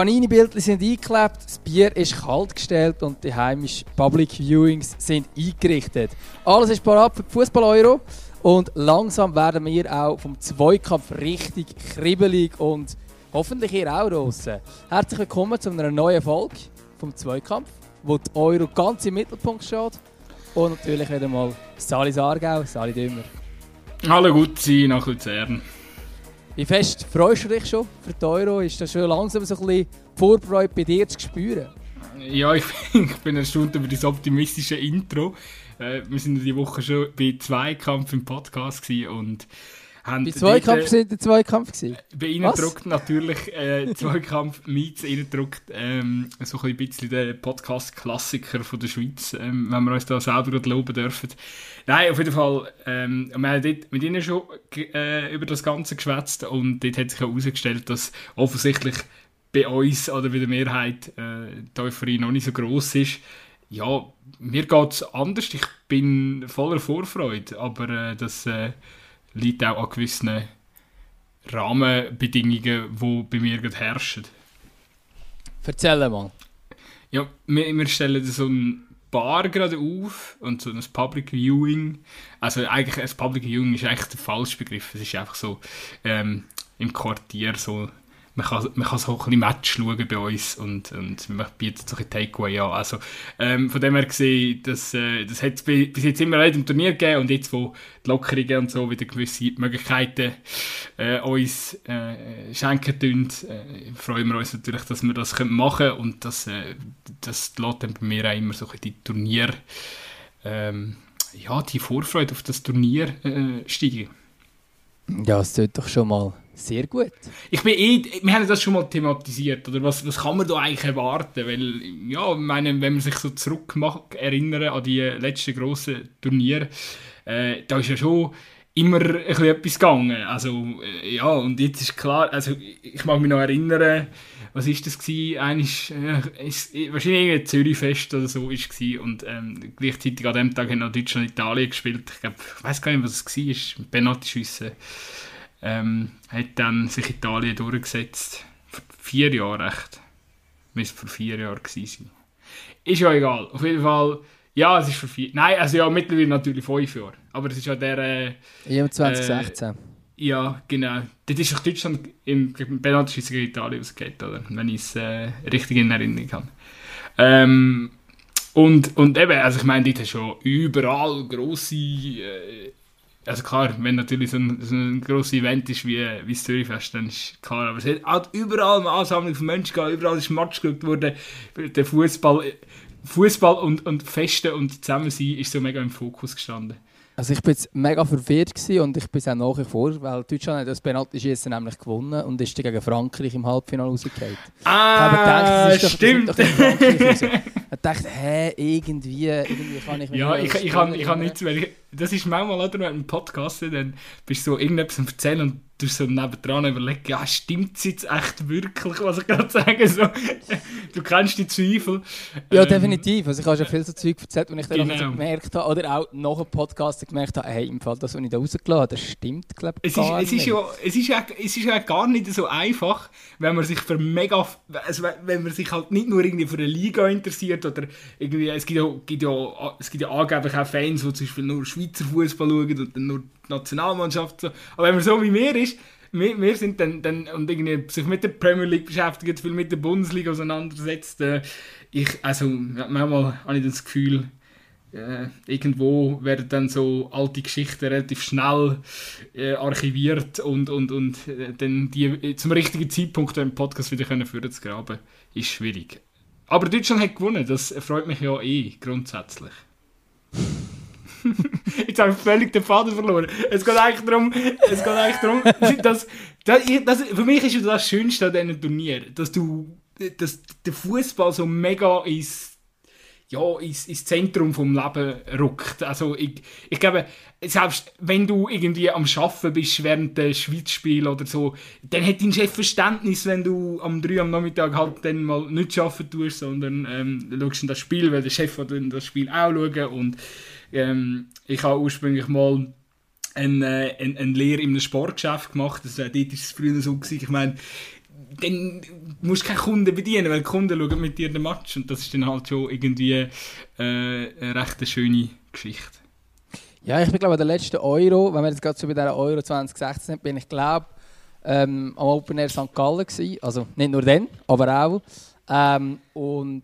Panini-Bildchen sind eingeklebt, das Bier ist kalt gestellt und die heimischen Public Viewings sind eingerichtet. Alles ist parat für die Fußball-Euro und langsam werden wir auch vom Zweikampf richtig kribbelig und hoffentlich ihr auch draussen. Herzlich willkommen zu einer neuen Folge vom Zweikampf, wo die Euro ganz im Mittelpunkt steht. Und natürlich wieder mal Sali Sargau, Sali Dümmer. Hallo gut sein nach Luzern. Wie fest freust du dich schon für die Euro? Ist das schon langsam so ein bisschen Vorfreude bei dir zu spüren? Ja, ich, ich bin erstaunt über das optimistische Intro. Äh, wir sind die Woche schon bei Zweikampf im Podcast und haben bei Zweikampf sind der Zweikampf gewesen? Bei ihnen druckt natürlich äh, Zweikampf Meets, ihnen druckt ähm, so ein bisschen der Podcast-Klassiker von der Schweiz, ähm, wenn wir uns da selber loben dürfen. Nein, auf jeden Fall, ähm, wir haben dort mit ihnen schon äh, über das Ganze geschwätzt und dort hat sich herausgestellt, dass offensichtlich bei uns oder bei der Mehrheit äh, die Euphorie noch nicht so groß ist. Ja, mir geht es anders. Ich bin voller Vorfreude, aber äh, das äh, liegt auch an gewissen Rahmenbedingungen, die bei mir gerade herrschen. Erzähl mal. Ja, wir, wir stellen so ein Bar gerade auf und so ein Public Viewing. Also eigentlich ein Public Viewing ist eigentlich der falsche Begriff. Es ist einfach so ähm, im Quartier so man kann, man kann so ein bisschen Match schauen bei uns und, und man bietet so ein Takeaway an. Also, ähm, von dem her gesehen, das, äh, das hat es bis jetzt immer im Turnier gegeben und jetzt, wo die Lockerungen und so wieder gewisse Möglichkeiten äh, uns äh, schenken tun, äh, freuen wir uns natürlich, dass wir das machen können und das, äh, das lässt dann bei mir auch immer so ein die Turnier, ähm, ja, die Vorfreude auf das Turnier äh, steigen. Ja, es tut doch schon mal sehr gut. Ich bin eh, wir haben das schon mal thematisiert, oder was, was kann man da eigentlich erwarten? Weil, ja, meine, wenn man sich so zurück mag, erinnern an die letzten grossen Turniere, äh, da ist ja schon immer ein etwas gegangen. Also, äh, ja, und jetzt ist klar, also ich mag mich noch erinnern, was ist das gewesen? Eines, äh, ist, wahrscheinlich ein Zürichfest oder so ist es und ähm, gleichzeitig an dem Tag haben noch Deutschland und Italien gespielt. Ich ich weiß gar nicht, was es war, Penalty-Schüsse ähm, hat dann sich Italien durchgesetzt. Vor vier Jahren echt. Müsste vor vier Jahren gewesen sein. Ist ja egal. Auf jeden Fall, ja, es ist vor vier... Nein, also ja, mittlerweile natürlich fünf Jahre. Aber es ist ja der... Äh, EM 2016. Äh, ja, genau. Dort ist auch Deutschland im Penalty gegen Italien ausgeht, oder? Wenn ich es äh, richtig in Erinnerung habe. Ähm, und, und eben, also ich meine, dort hast du schon überall grosse äh, also klar, wenn natürlich so ein, so ein grosses Event ist wie, wie das Zürichfest, dann ist klar, aber es hat halt überall eine Ansammlung von Menschen gegeben, überall ist Match geschaut worden, der Fußball, Fußball und, und Feste und Zusammensein ist so mega im Fokus gestanden. Also ich war jetzt mega verwirrt und ich bin es auch nach wie vor, weil Deutschland hat das Penalty-Schießen nämlich gewonnen und ist gegen Frankreich im Halbfinale rausgefallen. Ah, ich gedacht, das ist stimmt. Doch, das ist doch Ich dachte, hä, irgendwie, irgendwie kann ich mich Ja, ich, ich, kann, ich kann nichts mehr. Das ist manchmal, oder, wenn du Podcast dann bist du so irgendetwas am erzählen und du so nebendran überlegen, ja, stimmt es jetzt echt wirklich, was ich gerade sage? So, du kennst die Zweifel. Ja, ähm, definitiv. Also ich habe schon viel so Zeug erzählt, und ich dann genau. so gemerkt habe, oder auch nach dem Podcast gemerkt habe, hey, im Fall das, was ich da rausgelassen habe, das stimmt, glaube ich, gar es ist, nicht. Es ist, ja, es, ist ja, es ist ja gar nicht so einfach, wenn man sich für mega, also wenn man sich halt nicht nur irgendwie für eine Liga interessiert, oder irgendwie, es gibt ja, gibt ja, es gibt ja angeblich auch Fans, die zum Beispiel nur Schweizer Fußball schauen und dann nur die Nationalmannschaft. So. Aber wenn man so wie mir ist, wir, wir sind dann, dann und irgendwie sich mit der Premier League beschäftigt, viel mit der Bundesliga auseinandersetzt. Äh, ich, also manchmal habe ich das Gefühl, äh, irgendwo werden dann so alte Geschichten relativ schnell äh, archiviert und, und, und äh, dann die zum richtigen Zeitpunkt im Podcast wieder können führen zu graben, ist schwierig. Aber Deutschland hat gewonnen, das freut mich ja eh grundsätzlich. Jetzt habe ich völlig den Faden verloren. Es geht eigentlich darum, es geht eigentlich darum dass, dass, dass, für mich ist das Schönste an diesem Turnier, dass du dass der Fußball so mega ins ja, ins, ins Zentrum vom Leben rückt. Also ich, ich glaube, selbst wenn du irgendwie am Schaffen bist während des Schweizspiel oder so, dann hat dein Chef Verständnis, wenn du am 3 am Nachmittag halt dann mal nicht arbeiten tust, sondern ähm, schaust in das Spiel, weil der Chef wird dann das Spiel auch schauen und ähm, ich habe ursprünglich mal eine, eine, eine Lehre in einem Sportgeschäft gemacht. Das, äh, dort war es früher so. Ich meine, dann musst du keine Kunden bedienen, weil die Kunden schauen mit dir den Match und das ist dann halt schon irgendwie äh, eine recht schöne Geschichte. Ja, ich bin glaube der letzte Euro, wenn wir jetzt gerade so bei dieser Euro 2016 sind, bin ich glaube ähm, am Open Air St. Gallen gewesen. Also nicht nur dann, aber auch. Ähm, und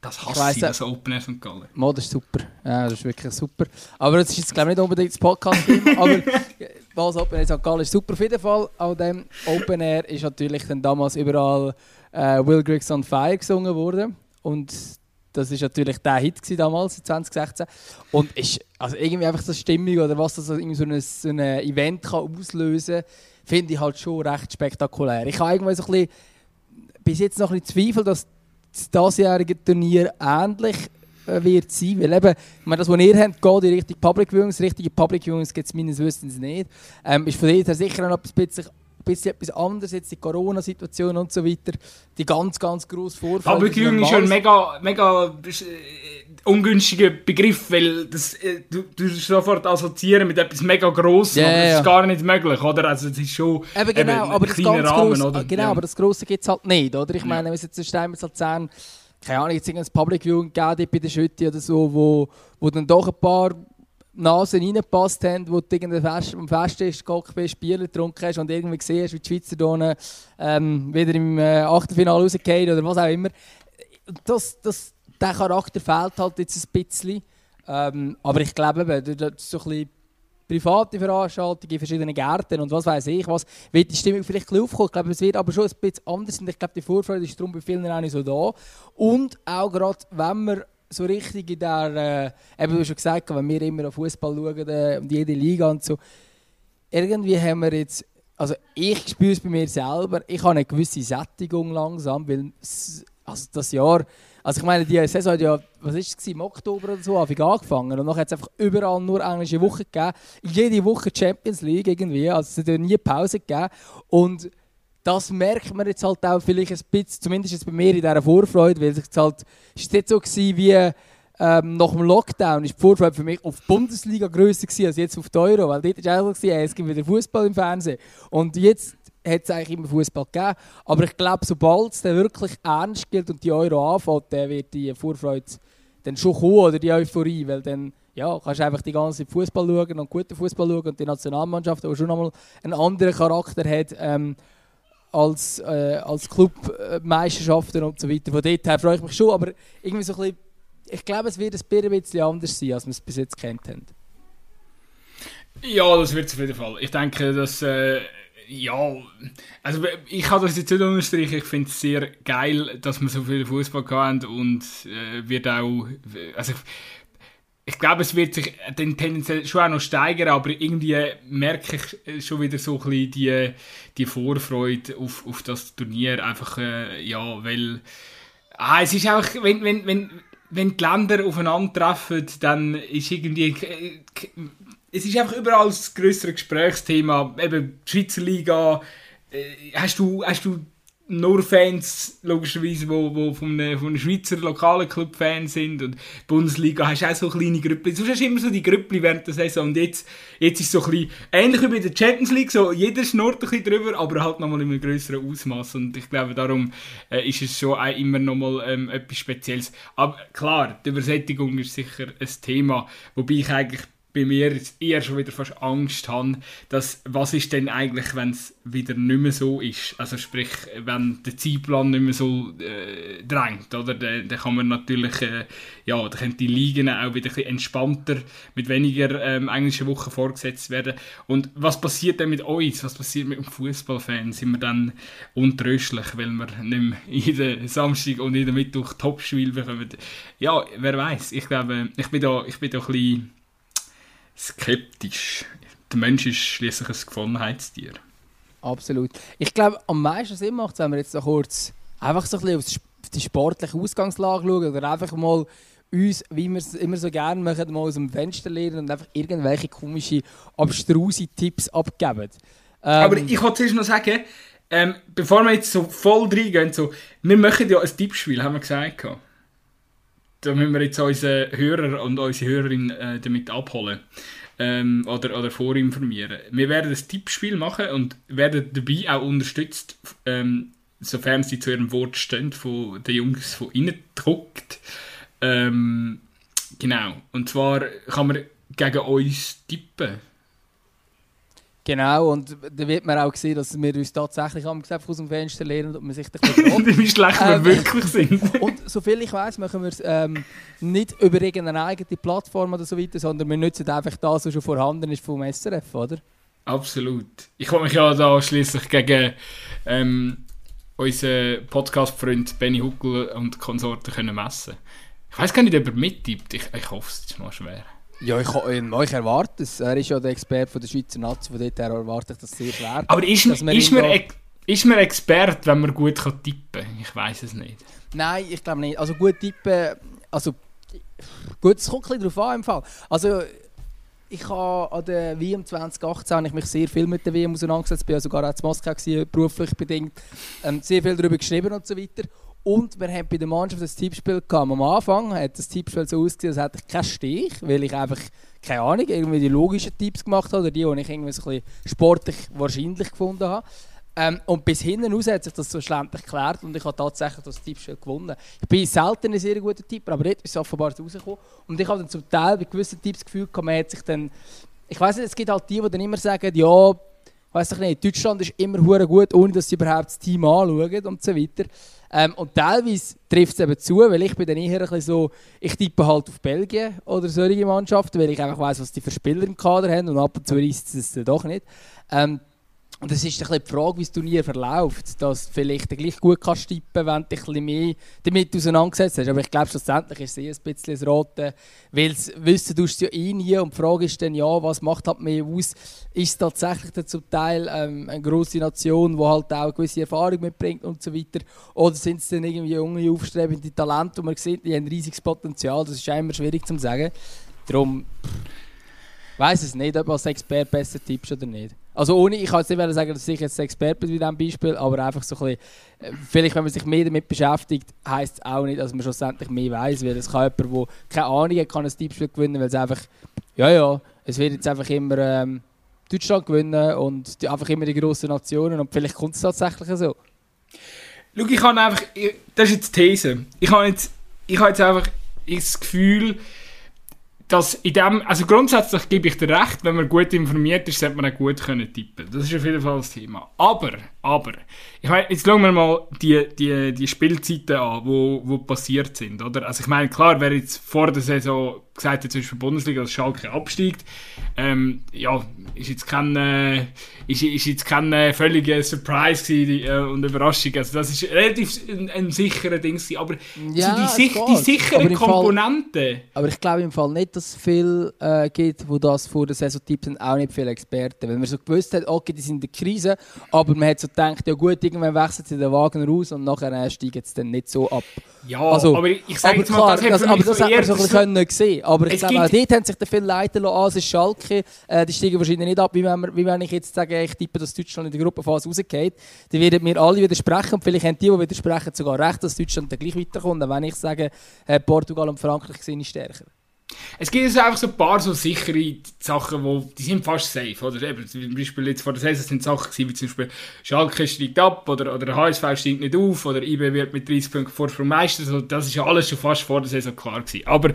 das hasse ich, das Open Air St. Gallen. Mo, das ist super. Ja, das ist wirklich super. Aber das ist jetzt glaube ich nicht unbedingt das Podcast-Thema, aber was Open Air St. Gallen ist super auf jeden Fall. An dem Open Air ist natürlich dann damals überall äh, Will Griggs on Fire gesungen worden. Und das war natürlich der Hit damals, 2016. Und ist also irgendwie einfach so Stimmung oder was das so ein, so ein Event kann auslösen kann, finde ich halt schon recht spektakulär. Ich habe irgendwie so ein bisschen, bis jetzt noch ein bisschen Zweifel, dass das diesjährige Turnier ähnlich äh, wird sein. Weil eben, ich meine, das, was ihr habt, geht in Richtung Public Viewings. Richtige Public Viewings gibt es meines Wissens nicht. Ähm, ist von daher sicher noch ein bisschen bisschen etwas anderes, jetzt die Corona-Situation und so weiter, die ganz, ganz grosse Vorfälle. Public Viewing ist ein mega, mega äh, ungünstiger Begriff, weil das, äh, du, du sofort assoziieren mit etwas mega Grossem, yeah, aber das ist gar nicht möglich, oder? Also es ist schon eben, genau, eben aber ein kleiner Rahmen, gross? Genau, ja. aber das Grosse gibt es halt nicht, oder? Ich meine, wenn es jetzt in Steinmetz Luzern, keine Ahnung, jetzt irgendein Public Viewing gegeben bei der Schütte oder so, wo, wo dann doch ein paar Nasen reingepasst haben, wo du irgendwie Fest, am Festtisch gehockt bist, Bier getrunken hast und irgendwie gesehen hast, wie die Schweizer hier, ähm, wieder im äh, Achtelfinale rausgehen oder was auch immer. Das, das, der Charakter fehlt halt jetzt ein bisschen. Ähm, aber ich glaube, das ist so ein bisschen private Veranstaltungen in verschiedenen Gärten und was weiß ich was, wird die Stimmung vielleicht ein aufkommen. Ich glaube, es wird aber schon ein bisschen anders und ich glaube, die Vorfreude ist darum bei vielen auch nicht so da. Und auch gerade, wenn man so richtig in der, äh, eben du schon gesagt, wenn wir immer auf Fußball schauen äh, und jede Liga und so, irgendwie haben wir jetzt, also ich spüre es bei mir selber, ich habe eine gewisse Sättigung langsam, weil also das Jahr, also ich meine, die Saison hat ja, was ist es, im Oktober oder so angefangen. Und dann hat es einfach überall nur englische Wochen gegeben, jede Woche Champions League irgendwie, also es hat ja nie Pause gegeben. Und das merkt man jetzt halt auch vielleicht ein bisschen, zumindest jetzt bei mir in dieser Vorfreude, weil es halt, ist jetzt so gewesen wie ähm, nach dem Lockdown ist die Vorfreude für mich auf Bundesliga grösser gewesen als jetzt auf die Euro, weil dort war auch so, es gibt wieder Fußball im Fernsehen. Und jetzt hat es eigentlich immer Fußball gegeben, aber ich glaube, sobald es dann wirklich ernst gilt und die Euro anfängt, dann wird die Vorfreude dann schon kommen oder die Euphorie, weil dann ja, kannst du einfach die ganze Zeit Fußball schauen und guten Fußball schauen und die Nationalmannschaft, die schon nochmal einen anderen Charakter hat, ähm, als, äh, als Clubmeisterschaften und so weiter. Von dort her freue ich mich schon, aber irgendwie so ein bisschen, ich glaube, es wird ein bisschen anders sein, als wir es bis jetzt kennt haben. Ja, das wird es auf jeden Fall. Ich denke, dass äh, ja, also ich kann das jetzt nicht unterstreichen. Ich finde es sehr geil, dass wir so viel Fußball haben und äh, wird auch, also ich glaube, es wird sich dann tendenziell schon auch noch steigern, aber irgendwie merke ich schon wieder so ein bisschen die, die Vorfreude auf, auf das Turnier. Einfach, äh, ja, weil ah, es ist auch, wenn, wenn, wenn, wenn die Länder aufeinandertreffen, dann ist irgendwie, äh, es ist einfach überall das größere Gesprächsthema. Eben, die Schweizer Liga, äh, hast du, hast du nur Fans, logischerweise, wo, wo von, einem, von Schweizer lokalen Club Fans sind. Und Bundesliga hast du auch so kleine Gruppen. Du hast immer so die Gruppen während der Saison. Und jetzt, jetzt ist es so ein bisschen ähnlich wie bei der Champions League. So, jeder schnurrt ein bisschen drüber, aber halt nochmal in einem größeren Ausmaß. Und ich glaube, darum äh, ist es schon auch immer nochmal ähm, etwas Spezielles. Aber klar, die Übersättigung ist sicher ein Thema, wobei ich eigentlich bei mir eher schon wieder fast Angst habe, dass was ist denn eigentlich, wenn es wieder nicht mehr so ist? Also sprich, wenn der Zeitplan nicht mehr so äh, drängt, oder? Dann, dann kann man natürlich, äh, ja, dann können die Ligen auch wieder ein entspannter mit weniger ähm, englischen Wochen vorgesetzt werden. Und was passiert denn mit uns? Was passiert mit dem Fußballfan? Sind wir dann untröstlich, weil wir nicht mehr jeden Samstag und jeden Mittwoch Topspiel bekommen? Ja, wer weiß? Ich glaube, ich bin da, ich bin da ein bisschen skeptisch. Der Mensch ist schließlich ein Gewohnheitstier. Absolut. Ich glaube, am meisten Sinn macht es, wenn wir jetzt so kurz einfach so ein bisschen auf die sportliche Ausgangslage schauen oder einfach mal uns, wie wir es immer so gerne machen, mal aus dem Fenster lernen und einfach irgendwelche komischen, abstruse Tipps abgeben. Ähm, Aber ich wollte zuerst noch sagen, ähm, bevor wir jetzt so voll reingehen, so, wir machen ja ein Tippspiel, haben wir gesagt. Da müssen wir jetzt unsere Hörer und unsere Hörerin äh, damit abholen ähm, oder, oder vorinformieren. Wir werden ein Tippspiel machen und werden dabei auch unterstützt ähm, sofern sie zu ihrem Wort stehen, von den Jungs von innen druckt. Ähm, genau. Und zwar kann man gegen uns tippen. Genau, und da wird man auch sehen, dass wir uns tatsächlich am aus dem Fenster lehnen und man sich ein bisschen Wie schlecht wir ähm, wirklich sind. und soviel ich weiß, machen wir es ähm, nicht über irgendeine eigene Plattform oder so weiter, sondern wir nutzen einfach das, was schon vorhanden ist vom SRF, oder? Absolut. Ich habe mich ja da schließlich gegen ähm, unseren Podcast-Freund Benny Huckel und Konsorten können messen. Ich weiß gar nicht, ob er mittippt. Ich, ich hoffe, es ist mal schwer. Ja, ich, ich erwarte es. Er ist ja der Experte von der Schweizer Nazi, von dort her erwarte ich das sehr schwer. Aber ist, ist, man, ist man Experte, wenn man gut kann tippen kann? Ich weiß es nicht. Nein, ich glaube nicht. Also gut tippen, also gut, es kommt ein darauf an im Fall. Also ich habe an der WM 2018 habe ich mich sehr viel mit der WM auseinandergesetzt, bin ja sogar auch in Moskau gewesen, beruflich bedingt, ähm, sehr viel darüber geschrieben und so weiter. Und wir haben bei der Mannschaft das Tippspiel gehabt. Am Anfang hat das Tippspiel so ausgesehen, als hätte ich keinen Stich, weil ich einfach, keine Ahnung, irgendwie die logischen Tipps gemacht habe oder die, die ich irgendwie so ein bisschen sportlich wahrscheinlich gefunden habe. Ähm, und bis hinten raus hat sich das so schlussendlich geklärt und ich habe tatsächlich das Tippspiel gewonnen. Ich bin selten ein sehr guter Tipper, aber jetzt ist es offenbar rausgekommen. Und ich habe dann zum Teil bei gewissen Tipps das Gefühl, man hat sich dann... Ich weiß nicht, es gibt halt die, die dann immer sagen, ja, weiß ich nicht, Deutschland ist immer gut, ohne dass sie überhaupt das Team anschauen und so weiter. Ähm, und teilweise trifft es eben zu, weil ich bin dann eher ein so, ich tippe halt auf Belgien oder solche Mannschaften, weil ich einfach weiss, was die für Spieler im Kader haben und ab und zu reißt es doch nicht. Ähm, und es ist die Frage, wie das Turnier verläuft, dass du vielleicht gleich gut kannst tippen, wenn du dich ein bisschen mehr damit auseinandergesetzt hast. Aber ich glaube, schlussendlich ist es eh ein bisschen das Rote, weil es wissen tust du ja eh nie und die Frage ist dann, ja, was macht halt mehr aus? Ist es tatsächlich dann zum Teil ähm, eine grosse Nation, die halt auch eine gewisse Erfahrung mitbringt und so weiter? Oder sind es dann irgendwie junge, aufstrebende Talente, die man sieht, die haben ein riesiges Potenzial? Das ist immer schwierig zu sagen. Darum weiß es nicht, ob du als Experte besser tippst oder nicht. Also ohne, ich kann jetzt nicht sagen, dass ich jetzt Experte bin bei diesem Beispiel, aber einfach so ein bisschen, äh, vielleicht wenn man sich mehr damit beschäftigt, heisst es auch nicht, dass man schlussendlich mehr weiß, weil es kann jemand, der keine Ahnung hat, kann ein Tippspiel gewinnen, weil es einfach, ja ja, es wird jetzt einfach immer ähm, Deutschland gewinnen und die, einfach immer die grossen Nationen und vielleicht kommt es tatsächlich so. Schau, ich habe einfach, das ist jetzt die These, ich habe jetzt, ich habe jetzt einfach das Gefühl, dass in dem, also grundsätzlich gebe ich dir recht, wenn man gut informiert ist, sollte man auch gut können tippen. Das ist auf jeden Fall das Thema. Aber, aber, ich meine, jetzt schauen wir mal die, die, die Spielzeiten an, wo, wo passiert sind, oder? Also ich meine, klar, wer jetzt vor der Saison gesagt hat, zum Beispiel Bundesliga, dass Schalke absteigt, ähm, ja, ist jetzt kein, äh, ist, ist jetzt kein äh, völliger Surprise gewesen, äh, und Überraschung. Also das ist relativ ein, ein sicherer Ding gewesen. Aber ja, so die, sich, die sichere Komponente. Fall, aber ich glaube im Fall nicht, dass es viel äh, gibt, wo das vor der Saison tippt, sind auch nicht viele Experten. Weil man so gewusst hat, okay, die sind in der Krise, aber man hat so gedacht, ja gut, irgendwann wechselt sie den Wagen raus und nachher äh, steigt es dann nicht so ab. Ja, also, aber ich sage jetzt mal, das, das, aber das hat man so ein bisschen gesehen. Aber ich glaube, auch dort haben sich viele Leute lassen, ah, es ist Schalke, äh, die steigen wahrscheinlich nicht ab, wie wenn, wir, wie wenn ich jetzt sage, ich tippe, dass Deutschland in der Gruppenphase rausgeht. Dann werden mir alle widersprechen und vielleicht haben die, die widersprechen, sogar recht, dass Deutschland dann gleich weiterkommt. wenn ich sage, äh, Portugal und Frankreich sind stärker. Es gibt also einfach so ein paar so sichere Sachen, wo, die sind fast safe. Oder? Eben, zum Beispiel jetzt vor der Saison sind Sachen gewesen, wie zum Beispiel Schalke steigt ab oder, oder HSV steigt nicht auf oder IB wird mit 30 Punkten Vorsprung Meister. So, das ist ja alles schon fast vor der Saison klar gewesen. Aber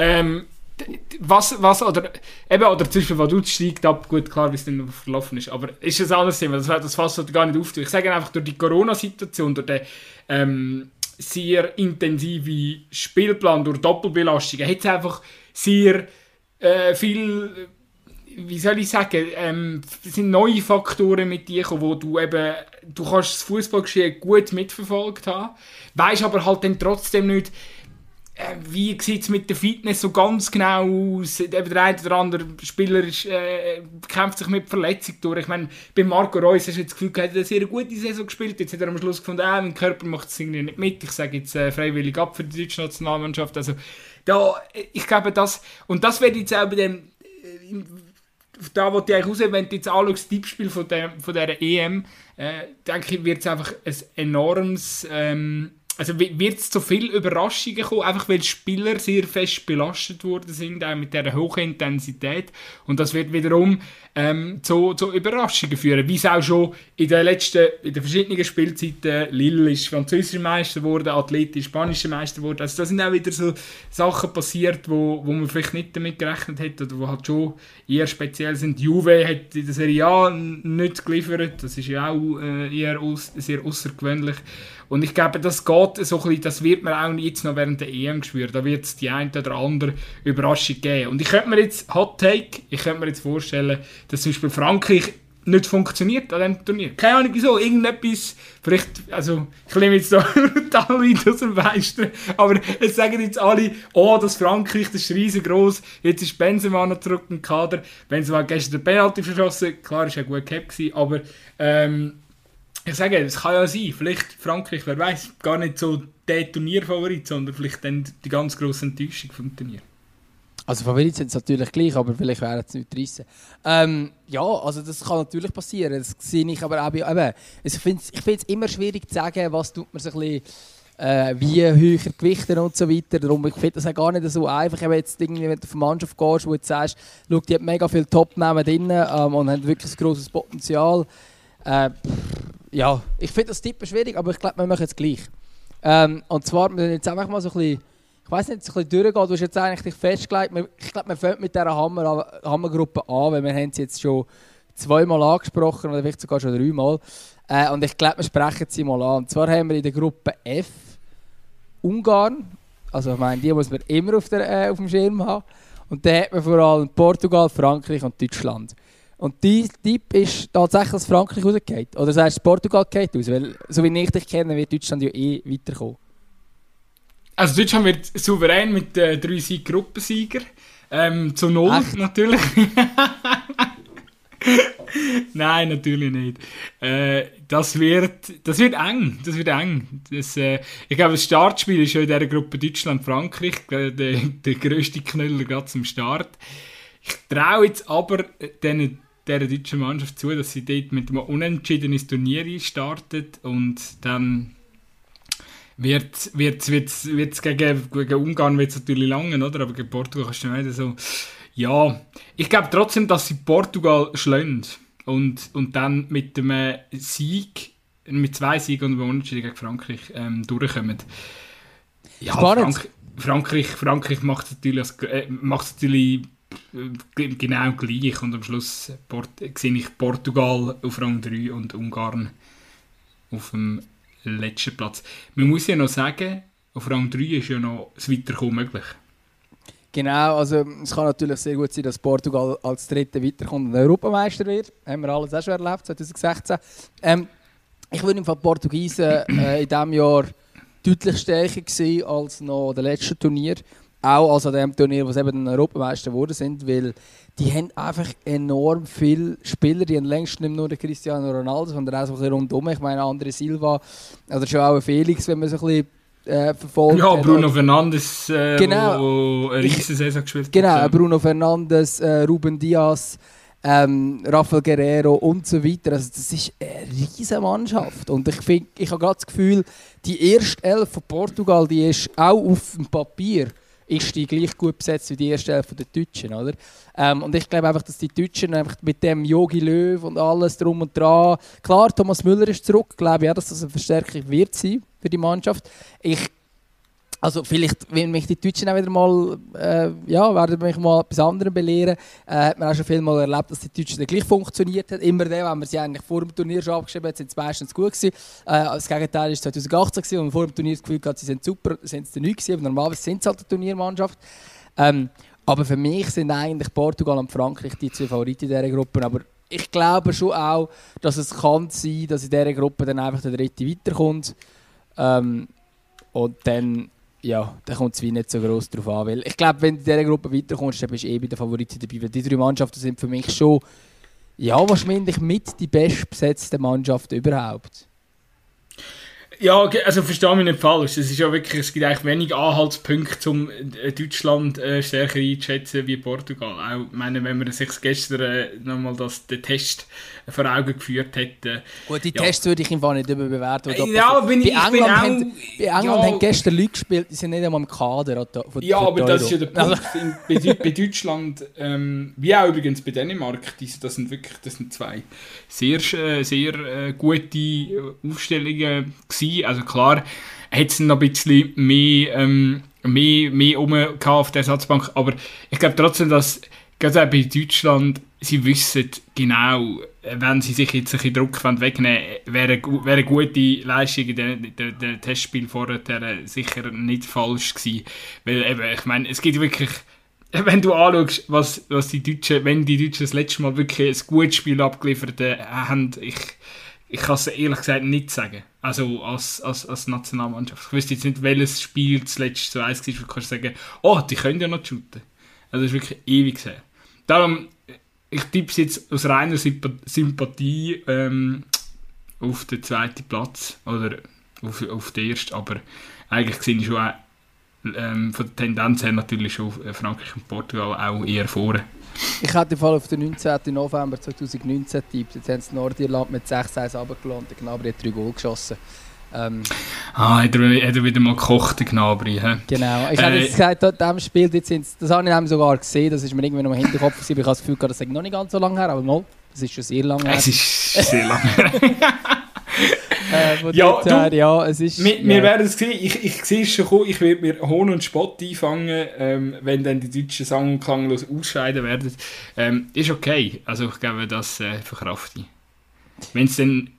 ähm, was, was, oder, eben, oder zum Beispiel, du steigt ab, gut, klar, wie es dann verlaufen ist, aber ist ein anderes Thema, das, das fasst gar nicht auf. Ich sage einfach, durch die Corona-Situation, durch den, ähm, sehr intensive Spielplan durch Doppelbelastungen hat es einfach sehr äh, viel, wie soll ich sagen, ähm, sind neue Faktoren mit dir wo du eben, du kannst das Fußballgeschehen gut mitverfolgt haben, weißt aber halt dann trotzdem nicht, wie sieht es mit der Fitness so ganz genau aus? Der eine oder andere Spieler ist, äh, kämpft sich mit Verletzung durch. Ich meine, bei Marco Reus hast du das Gefühl, er hat eine sehr gute Saison gespielt. Jetzt hat er am Schluss gefunden, äh, mein Körper macht es irgendwie nicht mit. Ich sage jetzt äh, freiwillig ab für die deutsche Nationalmannschaft. Also, da, ich glaube, das, und das wird jetzt auch bei dem, äh, da wo ich raus, wenn du jetzt anschaust, das Tippspiel von, von dieser EM, äh, denke ich, wird es einfach ein enormes, ähm, also wird es zu viel Überraschungen kommen, einfach weil Spieler sehr fest belastet worden sind, auch mit dieser hohen Intensität. Und das wird wiederum ähm, zu, zu Überraschungen führen, wie es auch schon in den letzten, in den verschiedenen Spielzeiten, Lille ist französischer Meister geworden, Atleti spanischer Meister geworden, also da sind auch wieder so Sachen passiert, wo, wo man vielleicht nicht damit gerechnet hätte oder wo halt schon eher speziell sind. Juve hat in der Serie A nicht geliefert, das ist ja auch äh, eher aus, sehr außergewöhnlich. Und ich glaube, das geht so ein bisschen, das wird man auch jetzt noch während der EM spüren. Da wird es die eine oder andere Überraschung geben. Und ich könnte mir jetzt, Hot Take, ich könnte mir jetzt vorstellen, dass zum Beispiel Frankreich nicht funktioniert an diesem Turnier. Keine Ahnung wieso, irgendetwas, vielleicht, also ich nehme jetzt da brutal weit aus dem Westen, aber es sagen jetzt alle, oh, das Frankreich, das ist riesengroß, jetzt ist Benzema noch zurück im Kader, Benzema hat gestern den Penalty verschossen, klar, ist ja gut gehabt aber ähm, ich sage, es kann ja sein, vielleicht Frankreich, wer weiß, gar nicht so der Turnierfavorit, sondern vielleicht dann die ganz grosse Enttäuschung vom Turnier. Also Favorit sind es natürlich gleich, aber vielleicht wären es nicht reissen. Ähm, ja, also das kann natürlich passieren. Das sehe ich aber auch bei, eben, ich finde es immer schwierig zu sagen, was tut man sich ein bisschen, äh, wie höher gewichten und so weiter. Darum, ich finde das auch gar nicht so einfach, wenn, jetzt irgendwie, wenn du auf eine Mannschaft gehst, wo du sagst, schau, die hat mega viele Top-Namen drin ähm, und haben wirklich ein grosses Potenzial. Äh, ja, ich finde das Tippen schwierig, aber ich glaube, wir machen es gleich. Ähm, und zwar, wir jetzt einfach mal so ein bisschen, ich weiß nicht, so ein bisschen durchgehen. Du hast jetzt eigentlich festgelegt, ich glaube, wir fangen mit dieser Hammer, Hammergruppe an, weil wir haben sie jetzt schon zweimal angesprochen oder vielleicht sogar schon dreimal. Äh, und ich glaube, wir sprechen sie mal an. Und zwar haben wir in der Gruppe F Ungarn, also ich meine, die muss man immer auf, der, äh, auf dem Schirm haben. Und da hat man vor allem Portugal, Frankreich und Deutschland. Und dein Tipp ist tatsächlich, dass Frankreich rausgeht? Oder sagst du, Portugal geht aus? Weil, so wie ich dich kenne, wird Deutschland ja eh weiterkommen. Also Deutschland wird souverän mit äh, drei Sieg Gruppensieger. Ähm, zu null Echt? natürlich. Nein, natürlich nicht. Äh, das, wird, das wird eng. Das wird eng. Das, äh, ich glaube, das Startspiel ist schon in dieser Gruppe Deutschland-Frankreich. Der, der grösste Knüller gerade zum Start. Ich traue jetzt aber diesen der deutschen Mannschaft zu, dass sie dort mit einem unentschiedenen Turnier startet und dann wird wird wird wird gegen, gegen Ungarn wird's natürlich lange, oder? Aber gegen Portugal kannst du nicht so. Ja, ich glaube trotzdem, dass sie Portugal schlagen und, und dann mit dem Sieg, mit zwei Siegen und einem Unentschieden gegen Frankreich ähm, durchkommen. Ja, Frank Frankreich, Frankreich macht natürlich, äh, macht natürlich genau gleich. Und am Schluss Port sehe ich Portugal auf Rang 3 und Ungarn auf dem letzten Platz. Man muss ja noch sagen, auf Rang 3 ist ja noch das Weiterkommen möglich. Genau, also es kann natürlich sehr gut sein, dass Portugal als Dritter weiterkommt und Europameister wird. Haben wir alles auch schon erlebt, 2016. Ähm, ich würde im Fall Portugiesen äh, in diesem Jahr deutlich stärker gesehen als noch der letzte Turnier. Auch also an dem Turnier, wo sie eben Europameister geworden sind, weil die haben einfach enorm viele Spieler, die haben längst nicht nur den Cristiano Ronaldo, sondern auch so ein bisschen rundum. Ich meine, andere Silva oder schon auch Felix, wenn man so ein bisschen äh, verfolgt. Ja, Bruno hat. Fernandes, äh, genau. wo, eine Saison gespielt genau, hat. Genau, Bruno Fernandes, äh, Ruben Diaz, ähm, Rafael Guerrero und so weiter. Also das ist eine riesige Mannschaft. Und ich, ich habe gerade das Gefühl, die erste Elf von Portugal, die ist auch auf dem Papier ist die gleich gut besetzt wie die erste Hälfte der Deutschen. Oder? Ähm, und ich glaube einfach, dass die Deutschen einfach mit dem Yogi Löw und alles drum und dran. Klar, Thomas Müller ist zurück, glaube ich, auch, dass das eine Verstärkung wird sein für die Mannschaft. Ich also vielleicht, wenn mich die Deutschen auch wieder mal, äh, ja, werden mich mal etwas anderem belehren. Äh, hat man auch schon viel mal erlebt, dass die Deutschen dann gleich funktioniert hat. Immer dann, wenn man sie eigentlich vor dem Turnier schon abgeschrieben hat, sind sie meistens gut gewesen. Äh, das Gegenteil war 2018 gewesen, und vor dem Turnier das Gefühl hatte, sie sind super, sind sie nicht gewesen. Aber normalerweise sind sie halt eine Turniermannschaft. Ähm, aber für mich sind eigentlich Portugal und Frankreich die zwei Favoriten dieser Gruppe. Aber ich glaube schon auch, dass es kann sein, dass in dieser Gruppe dann einfach der dritte weiterkommt. Ähm, und dann ja, da kommt es nicht so groß drauf an. Weil ich glaube, wenn du in dieser Gruppe weiterkommst, dann bist du eh bei den Favoriten dabei. Weil die drei Mannschaften sind für mich schon, ja, wahrscheinlich mit die bestbesetzten Mannschaften überhaupt. Ja, also verstehe mich nicht falsch. Es ist ja wirklich, es gibt eigentlich wenig Anhaltspunkte, um äh, Deutschland äh, stärker einzuschätzen wie Portugal. Auch, meine, wenn man sich gestern äh, nochmal den Test vor Augen geführt hätte. Gut, die ja. Tests würde ich im Fall nicht überbewerten. Ja, bin ich, bei England, auch, haben, bei England ja, haben gestern Leute gespielt, die sind nicht einmal im Kader. Von, ja, aber das ist ja der Punkt. bei, bei, Deutschland, ähm, wie auch übrigens bei Dänemark, das sind wirklich das sind zwei sehr, äh, sehr äh, gute Aufstellungen gewesen. Also klar, hat es noch ein bisschen mehr, ähm, mehr, mehr rum auf der Ersatzbank, aber ich glaube trotzdem, dass gerade auch bei Deutschland, sie wissen genau, wenn sie sich jetzt ein bisschen Druck wegnehmen wäre, wäre eine gute Leistung in dem Testspiel vorher sicher nicht falsch gewesen. Weil eben, ich meine, es gibt wirklich, wenn du anschaust, was, was die Deutschen, wenn die Deutschen das letzte Mal wirklich ein gutes Spiel abgeliefert haben, ich, ich kann es ehrlich gesagt nicht sagen. Also als, als, als Nationalmannschaft. Ich wüsste jetzt nicht, welches Spiel das letzte so eins war, wo du kannst sagen, oh, die können ja noch shooten. Also das ist wirklich ewig her. Darum, ich tippe es jetzt aus reiner Sympathie ähm, auf den zweiten Platz oder auf, auf den ersten, aber eigentlich sehe ich schon auch, ähm, von der Tendenz her natürlich schon Frankreich und Portugal auch eher vorne. Ich hätte Fall auf den 19. November 2019 tippt. Jetzt haben sie Nordirland mit 6-1 runtergelassen. Der Gnabry hat drei Goal geschossen. Ähm, ah, hat er, hat er wieder mal gekocht, der Gnabry. He? Genau. Ich äh, habe jetzt gesagt, in diesem Spiel, jetzt das habe ich sogar gesehen, das ist mir irgendwie noch im Hinterkopf gewesen, ich habe das Gefühl, das ist noch nicht ganz so lange her, aber mal, das ist schon sehr lange her. Es ist sehr lange her. äh, ja, du, her, ja, es ist... Wir, wir werden es sehen, ich, ich sehe es schon kommen, ich werde mir Hohn und Spott einfangen, ähm, wenn dann die Deutschen sang- und klanglos ausscheiden werden. Ähm, ist okay, also ich glaube, das äh, verkrafte ich. Wenn es dann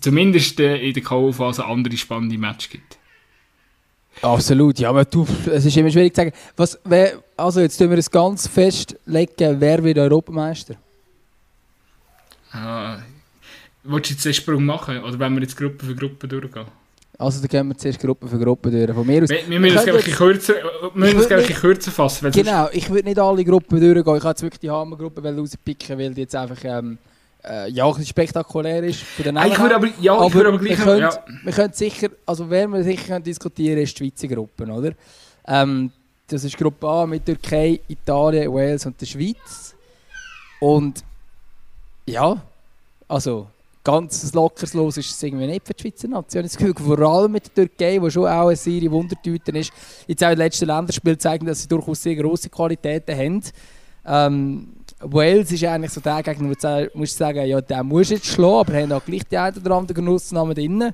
zumindest äh, in der K.O.-Phase andere spannende Matches gibt. Absolut, ja, aber du, es ist immer schwierig zu sagen. Was, wer, also jetzt tun wir es ganz festlegen, wer wird Europameister? Ah, willst du jetzt den Sprung machen oder wollen wir jetzt Gruppe für Gruppe durchgehen? Also dann gehen wir zuerst Gruppe für Gruppe durch. Von mir aus, wir, wir müssen es kürzer, kürzer fassen. Genau, ich würde nicht alle Gruppen durchgehen. Ich habe jetzt wirklich die Hammergruppe rauspicken, weil die jetzt einfach... Ähm, äh, ja, ein spektakulär ist von den ich würde aber, ja, aber, ich würde aber gleich... Wir können, ja. wir können sicher, also wer wir sicher können diskutieren ist die Schweizer Gruppe, oder? Ähm, das ist Gruppe A mit Türkei, Italien, Wales und der Schweiz. Und ja, also ganz lockeres Los ist es irgendwie nicht für die Schweizer Nation. Das Gefühl, vor allem mit der Türkei, die schon auch eine Serie Wundertüten ist, jetzt auch in den letzten Länderspielen zeigen, dass sie durchaus sehr grosse Qualitäten haben. Ähm, Wales ist eigentlich so der Gegner, wo du musst sagen, ja, der muss jetzt schlagen, aber haben auch gleich die einen oder anderen Genussnamen drin.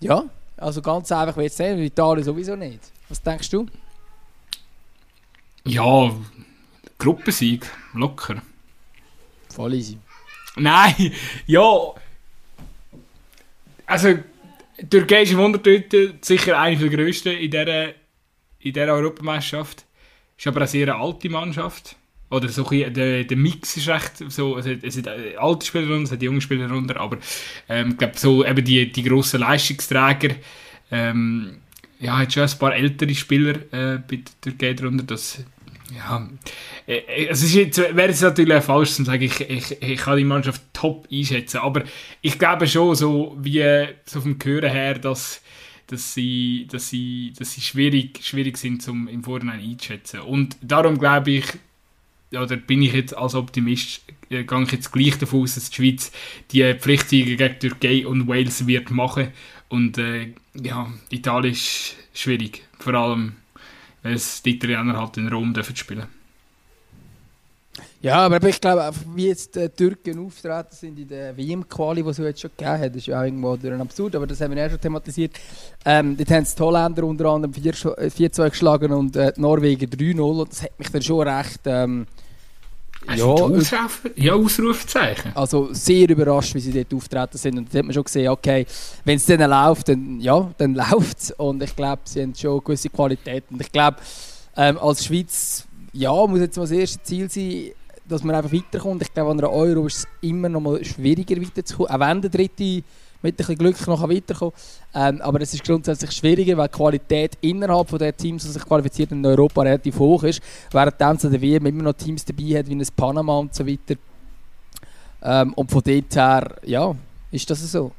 Ja, also ganz einfach wie es sehen, Italien sowieso nicht. Was denkst du? Ja, Gruppensieg, locker. Voll easy. Nein, ja. Also, die türkische Wundertüte sicher eine der grössten in dieser, in dieser Europameisterschaft. Ist aber eine sehr alte Mannschaft. Oder so ein der, der Mix ist recht so, es hat, es hat alte Spieler runter, es hat junge Spieler runter, aber ähm, ich glaube so eben die, die grossen Leistungsträger, ähm, ja, hat schon ein paar ältere Spieler äh, bei der Türkei drunter, das ja, äh, äh, es ist jetzt, wäre natürlich falsch zu sagen, ich, ich, ich kann die Mannschaft top einschätzen, aber ich glaube schon so, wie so vom Hören her, dass dass sie, dass sie, dass sie schwierig, schwierig sind zum im Vorhinein einzuschätzen. Und darum glaube ich, oder bin ich jetzt als Optimist, äh, gehe ich jetzt gleich davon aus, dass die Schweiz die Pflichtsiege gegen Türkei und Wales wird machen. Und äh, ja, Italien ist schwierig. Vor allem, weil es die Italiener halt in Rom dürfen spielen ja, aber ich glaube, wie jetzt die Türken auftreten sind in der WM-Quali, die es jetzt schon gegeben hat, ist ja auch irgendwo durch ein absurd, aber das haben wir ja schon thematisiert. Ähm, dort haben die Holländer unter anderem 4-2 geschlagen und äh, die Norwegen 3-0 und das hat mich dann schon recht... Ähm, ja, Ausruf, ja, Ausrufezeichen. Also sehr überrascht, wie sie dort auftreten sind. Und da hat man schon gesehen, okay, wenn es dann läuft, dann, ja, dann läuft es. Und ich glaube, sie haben schon gewisse Qualitäten. Und ich glaube, ähm, als Schweiz, ja, muss jetzt mal das erste Ziel sein, dass man einfach weiterkommt. Ich glaube, an einer Euro ist es immer noch mal schwieriger weiterzukommen, auch wenn der Dritte mit ein bisschen Glück noch weiterkommen ähm, Aber es ist grundsätzlich schwieriger, weil die Qualität innerhalb der Teams, die sich qualifiziert in Europa, relativ hoch ist. Während dann der WM immer noch Teams dabei hat, wie ein Panama und so weiter. Ähm, und von dort her, ja, ist das so.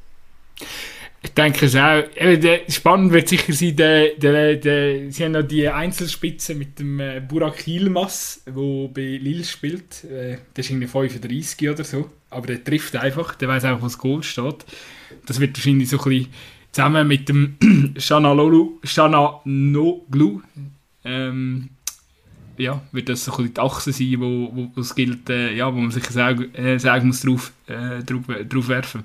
Ich denke es auch. Spannend wird sicher sein, der, der, der, sie haben noch die Einzelspitze mit dem äh, Burak Yilmaz, der bei Lille spielt. Äh, der ist irgendwie 35 oder so. Aber der trifft einfach, der weiß einfach, wo das Goal steht. Das wird wahrscheinlich so ein bisschen zusammen mit dem Shanalolu, Shananoglu, ähm, ja, wird das so ein die Achse sein, wo, wo, wo es gilt, äh, ja, wo man sich sagen, äh, sagen muss, drauf, äh, drauf, drauf werfen.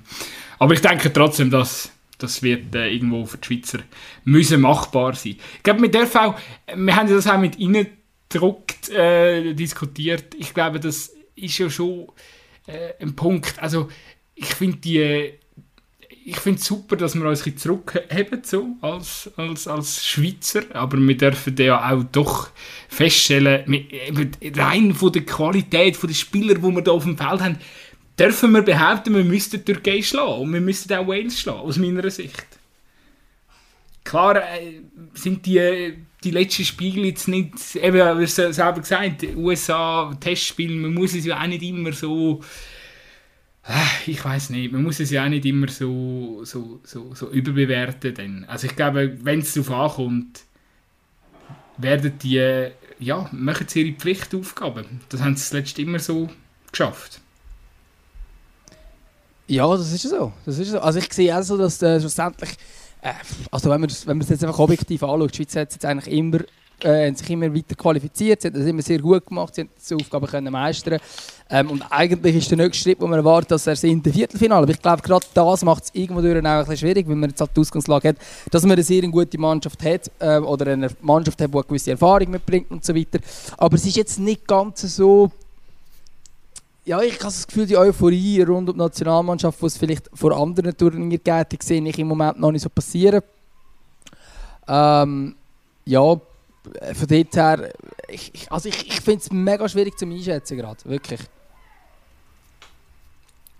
Aber ich denke trotzdem, dass das wird äh, irgendwo für die Schweizer müssen machbar sein. Ich glaube, mit der auch, wir haben das auch mit ihnen gedruckt äh, diskutiert. Ich glaube, das ist ja schon äh, ein Punkt. Also ich finde die ich finde es super, dass wir uns ein zurückheben so, als, als, als Schweizer, aber wir dürfen ja auch doch feststellen, mit, rein von der Qualität der Spieler, die wir hier auf dem Feld haben, dürfen wir behaupten, wir müssten die Türkei schlagen und wir müssten auch Wales schlagen, aus meiner Sicht. Klar äh, sind die, die letzten Spiele jetzt nicht, eben, wie selber gesagt, USA, Testspiele, man muss es ja auch nicht immer so äh, ich weiß nicht, man muss es ja auch nicht immer so, so, so, so überbewerten. Denn. Also ich glaube, wenn es darauf ankommt, werden die, ja, machen sie ihre Pflichtaufgaben. Das haben sie zuletzt immer so geschafft. Ja, das ist so. Das ist so. Also ich sehe auch so, dass äh, schlussendlich, äh, also wenn man, das, wenn man es jetzt einfach objektiv anschaut, die Schweiz hat jetzt eigentlich immer äh, sich immer weiter qualifiziert, sie haben das immer sehr gut gemacht, sie haben diese Aufgabe können meistern ähm, und eigentlich ist der nächste Schritt, wo man erwartet, dass er in der Viertelfinale, aber ich glaube, gerade das macht es irgendwo durch auch ein bisschen schwierig, wenn man jetzt halt die Ausgangslage hat, dass man eine sehr gute Mannschaft hat äh, oder eine Mannschaft hat, die eine gewisse Erfahrung mitbringt und so weiter, aber es ist jetzt nicht ganz so ja, ich habe das Gefühl, die Euphorie rund um die Nationalmannschaft, die es vielleicht vor anderen Turnieren gibt, sehe ich im Moment noch nicht so passieren. Ähm, ja, von dort her, ich, also ich, ich finde es mega schwierig zu einschätzen gerade, wirklich.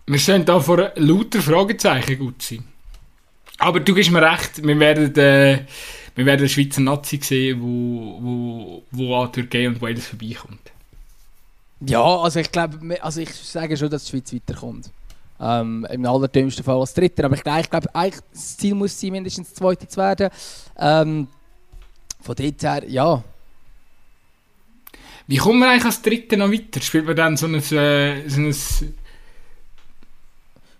Wir stehen da vor lauter Fragezeichen, gut sein. Aber du gibst mir recht, wir werden, äh, wir werden eine Schweizer Nazi sehen, wo, wo, wo an Türkei und Wales vorbeikommt. Ja, also ich glaube, also ich sage schon, dass die Schweiz weiterkommt. Ähm, Im allerdümmsten Fall als Dritter. Aber ich, glaube, eigentlich das Ziel muss sein, mindestens Zweite zu werden. Ähm, von dort her, ja. Wie kommen wir eigentlich als Dritte noch weiter? Spielt man dann so ein, äh, so ein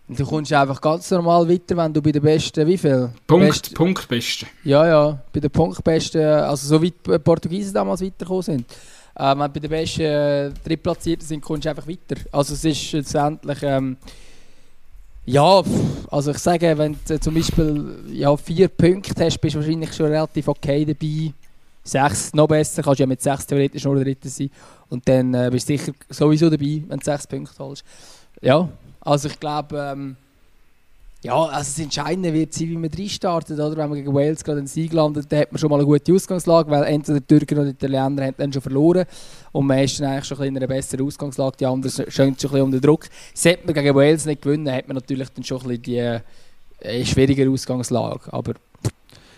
Du kommst einfach ganz normal weiter, wenn du bei den Besten, wie viel? Punkt, Best Punktbesten. Ja, ja, bei den Punktbesten, also so weit die Portugiesen damals weitergekommen sind. Äh, wenn du bei den Besten äh, Drittplatzierten sind, kommst du einfach weiter. Also es ist letztendlich, ähm, ja, also ich sage, wenn du zum Beispiel ja, vier Punkte hast, bist du wahrscheinlich schon relativ okay dabei. Sechs, noch besser, kannst du ja mit sechs theoretisch nur Dritter sein. Und dann äh, bist du sicher sowieso dabei, wenn du sechs Punkte holst. Ja, also ich glaube, ähm, ja, also das Entscheidende wird sein, wie man reinstartet. Oder? Wenn man gegen Wales gerade einen Sieg landet, dann hat man schon mal eine gute Ausgangslage, weil entweder die Türken oder die Italiener haben dann schon verloren und man ist dann eigentlich schon in einer besseren Ausgangslage, die anderen stehen schon ein bisschen unter Druck. Sollte man gegen Wales nicht gewinnen, hat man natürlich dann schon ein bisschen die äh, schwierigere Ausgangslage. Aber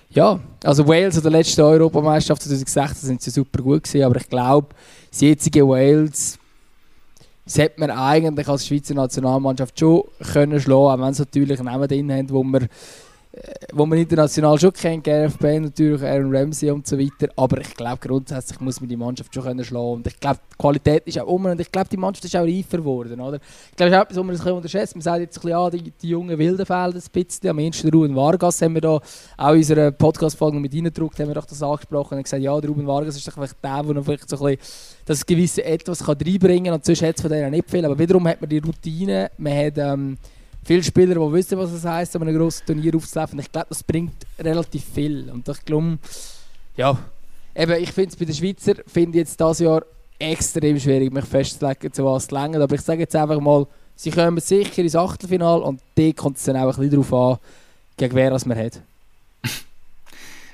ja, also Wales oder letzte Europameisterschaft 2016 sind sie super gut gewesen, aber ich glaube, das jetzige Wales sollte man eigentlich als Schweizer Nationalmannschaft schon können schlagen, auch wenn es natürlich Namen drin haben, wo man, wo man international schon kennt, Gareth natürlich, Aaron Ramsey und so weiter, aber ich glaube grundsätzlich muss man die Mannschaft schon können schlagen. Und ich glaube die Qualität ist auch um und ich glaube die Mannschaft ist auch reifer geworden, oder? Ich glaube, das ist etwas, was man das unterschätzt, man sagt jetzt ein bisschen, ah, die, die jungen Wilden fehlen ein bisschen, am ehesten Ruben Vargas haben wir da auch in unserer Podcast-Folge mit reingedruckt, haben wir doch das angesprochen und gesagt, ja, der Ruben Vargas ist doch vielleicht der, der noch vielleicht so ein bisschen das gewisse etwas kann reinbringen kann. Und sonst hat es von denen nicht viel. Aber wiederum hat man die Routine, man hat ähm, viele Spieler, die wissen, was es heisst, um ein grosses Turnier aufzulaufen. Ich glaube, das bringt relativ viel. Und ich glaube, ja, eben, ich finde es bei den Schweizer, finde jetzt dieses Jahr extrem schwierig, mich festzulegen, zu was länger. Aber ich sage jetzt einfach mal, sie kommen sicher ins Achtelfinale und da kommt es dann auch ein bisschen darauf an, gegen wer man hat.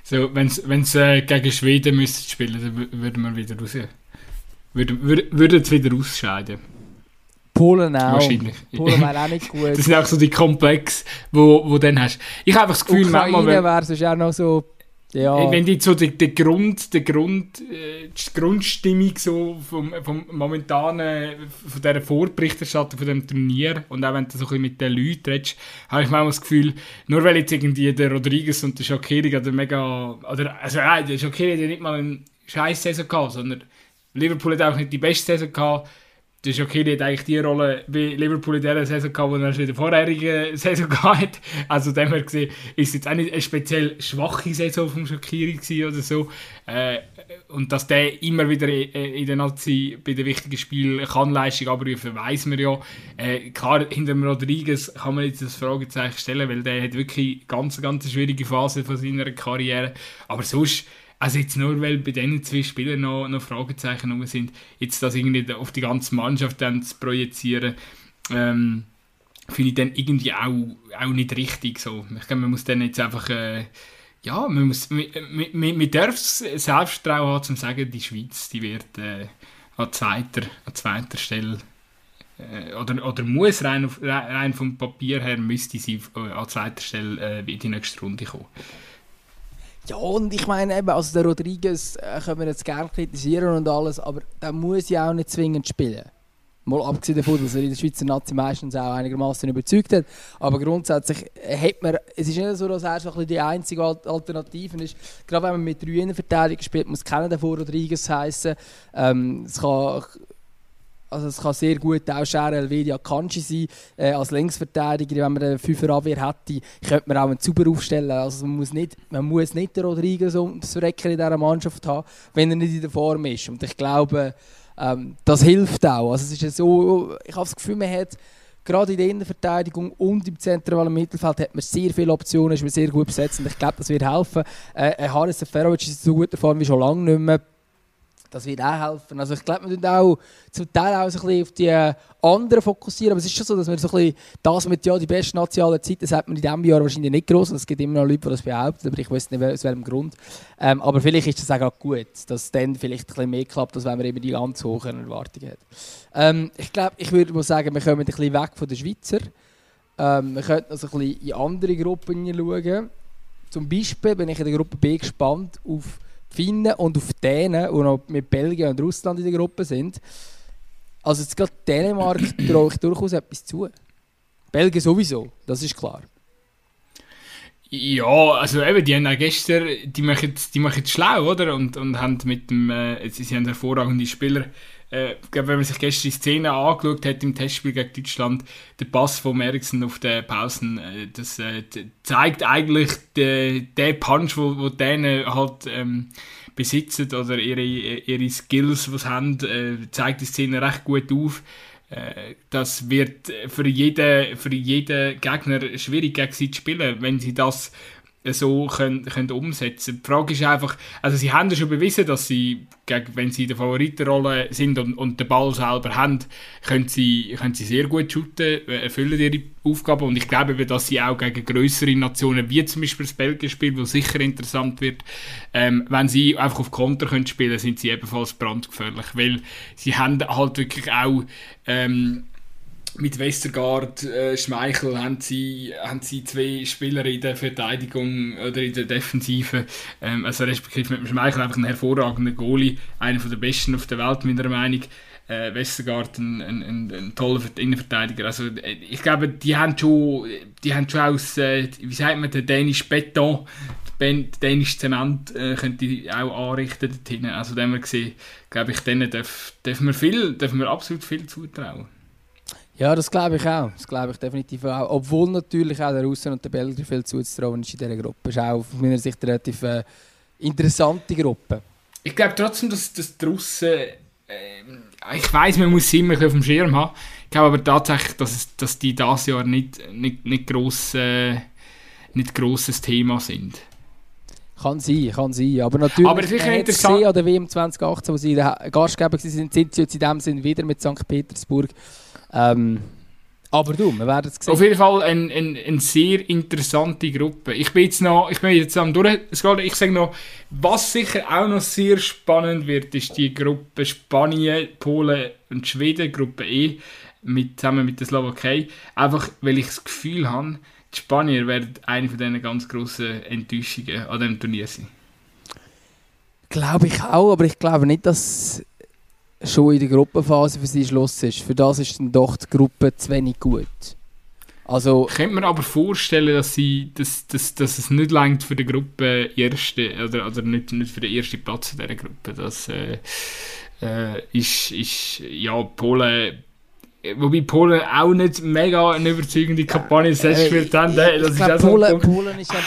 So, wenn sie äh, gegen Schweden müssten spielen, dann würden wir wieder raus. Würde, würde, würde es wieder ausscheiden. Polen auch. Wahrscheinlich. Polen wäre auch nicht gut. das sind auch so die Komplex, wo, wo du dann hast. Ich habe einfach das Gefühl, Ukraine wäre sonst auch noch so Ja. Wenn die so der, der Grund, der Grund, äh, die Grundstimmung so vom, vom momentanen, von dieser Vorberichterstattung von dem Turnier und auch wenn du so ein bisschen mit den Leuten redest, habe ich manchmal das Gefühl, nur weil jetzt irgendwie der Rodriguez und der Shakiri gerade mega, oder, also nein, der Shakiri hat nicht mal eine scheiß Saison gehabt, sondern Liverpool hat auch nicht die beste Saison gehabt, der Shaqiri hat eigentlich die Rolle wie Liverpool in dieser Saison gehabt, die er schon in der vorherigen Saison gehabt Also dem her gesehen, ist es jetzt auch nicht eine speziell schwache Saison vom Shaqiri oder so. Äh, und dass der immer wieder in der Nazi bei den wichtigen Spielen kann Leistung abrufen, weiß man ja. Äh, klar, hinter dem Rodriguez kann man jetzt das Fragezeichen stellen, weil der hat wirklich ganz, ganz schwierige Phase von seiner Karriere. Aber sonst also jetzt nur, weil bei diesen zwei Spielern noch, noch Fragezeichen rum sind, jetzt das irgendwie auf die ganze Mannschaft dann zu projizieren, ähm, finde ich dann irgendwie auch, auch nicht richtig so. Ich glaube, man muss dann jetzt einfach, äh, ja, man muss, man, man, man darf Selbstvertrauen haben, zum sagen, die Schweiz, die wird äh, an, zweiter, an zweiter Stelle äh, oder, oder muss rein, rein vom Papier her, müsste sie äh, an zweiter Stelle äh, in die nächste Runde kommen. Ja, und ich meine eben, also der Rodriguez äh, können wir jetzt gerne kritisieren und alles, aber der muss ja auch nicht zwingend spielen. Mal abgesehen davon, dass er in der Schweizer Nazi meistens auch einigermaßen überzeugt hat. Aber grundsätzlich hat man, es ist nicht so, dass er so die einzige Alternative ist. Gerade wenn man mit drei Innenverteidigern spielt, muss keiner davor Rodriguez heißen. Ähm, es kann also es kann sehr gut auch Scher Elvedia Kanji sein, äh, als Linksverteidiger, wenn man eine Fünferabwehr hätte, könnte man auch einen Zuber aufstellen. Also man muss nicht, man muss nicht den Rodriguez ums Recken in dieser Mannschaft haben, wenn er nicht in der Form ist. Und ich glaube, ähm, das hilft auch. Also es ist so, ich habe das Gefühl, man hat gerade in der Innenverteidigung und im zentralen Mittelfeld hat man sehr viele Optionen, ist man sehr gut besetzt und ich glaube, das wird helfen. Äh, Haris Seferovic ist in so guter Form wie schon lange nicht mehr. Das wird auch helfen. Also ich glaube, wir tun auch zum Teil auch so ein bisschen auf die äh, anderen fokussieren. Aber es ist schon so, dass wir so ein bisschen das mit ja, die besten nationalen Zeiten, das hat man in diesem Jahr wahrscheinlich nicht groß. Es gibt immer noch Leute, die das behaupten, aber ich weiß nicht, aus welchem Grund. Ähm, aber vielleicht ist das auch gut, dass es dann vielleicht ein bisschen mehr klappt, als wenn man eben die ganz hohen Erwartungen hat. Ähm, ich glaube, ich würde mal sagen, wir kommen ein bisschen weg von den Schweizer. Ähm, wir könnten also ein bisschen in andere Gruppen schauen. Zum Beispiel bin ich in der Gruppe B gespannt auf Finnen und auf denen, die noch mit Belgien und Russland in der Gruppe sind. Also jetzt gerade Dänemark traue ich durchaus etwas zu. Belgien sowieso, das ist klar. Ja, also eben, die haben auch gestern, die machen, die machen schlau, oder? Und, und haben mit dem, äh, sie haben hervorragende Spieler äh, wenn man sich gestern die Szene angeschaut hat im Testspiel gegen Deutschland, der Pass von Eriksen auf den Pausen, äh, das äh, zeigt eigentlich den, Punch, wo, wo denen halt ähm, besitzen oder ihre, ihre Skills, sie haben, äh, zeigt die Szene recht gut auf. Äh, das wird für jeden, für jeden Gegner schwierig gegen sie zu spielen, wenn sie das so können, können umsetzen. Die Frage ist einfach, also sie haben ja schon bewiesen, dass sie, wenn sie in der Favoritenrolle sind und, und den Ball selber haben, können sie, können sie sehr gut shooten, äh, erfüllen ihre Aufgaben. Und ich glaube, dass sie auch gegen größere Nationen, wie zum Beispiel das Belgien spielt, wo sicher interessant wird, ähm, wenn sie einfach auf Konter können spielen, sind sie ebenfalls brandgefährlich, weil sie haben halt wirklich auch ähm, mit Westergaard, äh, Schmeichel haben sie, haben sie zwei Spieler in der Verteidigung oder in der Defensive. Ähm, also respektive mit Schmeichel einfach ein hervorragender Goalie, einer der besten auf der Welt meiner Meinung. Äh, Westergaard ein, ein, ein, ein, toller Innenverteidiger. Also äh, ich glaube, die haben schon, die haben schon aus, äh, wie sagt man, der dänische Beton, der dänische Zement äh, könnte auch anrichten dorthin. Also dem wir gesehen, glaube ich, denen dürfen darf man viel, dürfen wir absolut viel zutrauen. Ja, das glaube ich auch. Das glaube ich definitiv auch. Obwohl natürlich auch der Russen und der Belgier viel zuzutrauen ist in dieser Gruppe. Das ist auch aus meiner Sicht eine relativ äh, interessante Gruppe. Ich glaube trotzdem, dass, dass die Russen. Äh, ich weiß, man muss sie immer auf dem Schirm haben. Ich glaube aber tatsächlich, dass, dass die dieses Jahr nicht, nicht, nicht, gross, äh, nicht grosses Thema sind. Kann sein, kann sein. Aber natürlich, aber sicher interessant. an der WM 2018, wo sie Gastgeber waren, sind sie jetzt in dem Sinn wieder mit St. Petersburg ähm, aber du, wir werden es sehen. Auf jeden Fall eine ein, ein sehr interessante Gruppe. Ich bin jetzt noch, ich bin jetzt am durch, ich sage noch, was sicher auch noch sehr spannend wird, ist die Gruppe Spanien, Polen und Schweden, Gruppe E, mit, zusammen mit der Slowakei. Einfach, weil ich das Gefühl habe, die Spanier werden eine von diesen ganz grossen Enttäuschungen an diesem Turnier sein. Glaube ich auch, aber ich glaube nicht, dass schon in der Gruppenphase für sie Schluss ist. Für das ist dann doch die Gruppe zu wenig gut. Also, ich könnte mir aber vorstellen, dass, sie, dass, dass, dass es nicht langt für die Gruppe erste oder, oder nicht, nicht für den ersten Platz in dieser Gruppe. Das äh, äh, ist, ist ja Polen Wobei Polen auch nicht mega eine überzeugende Kampagne selbst gespielt haben. Das ich ist glaub, Polen, so Polen ist aber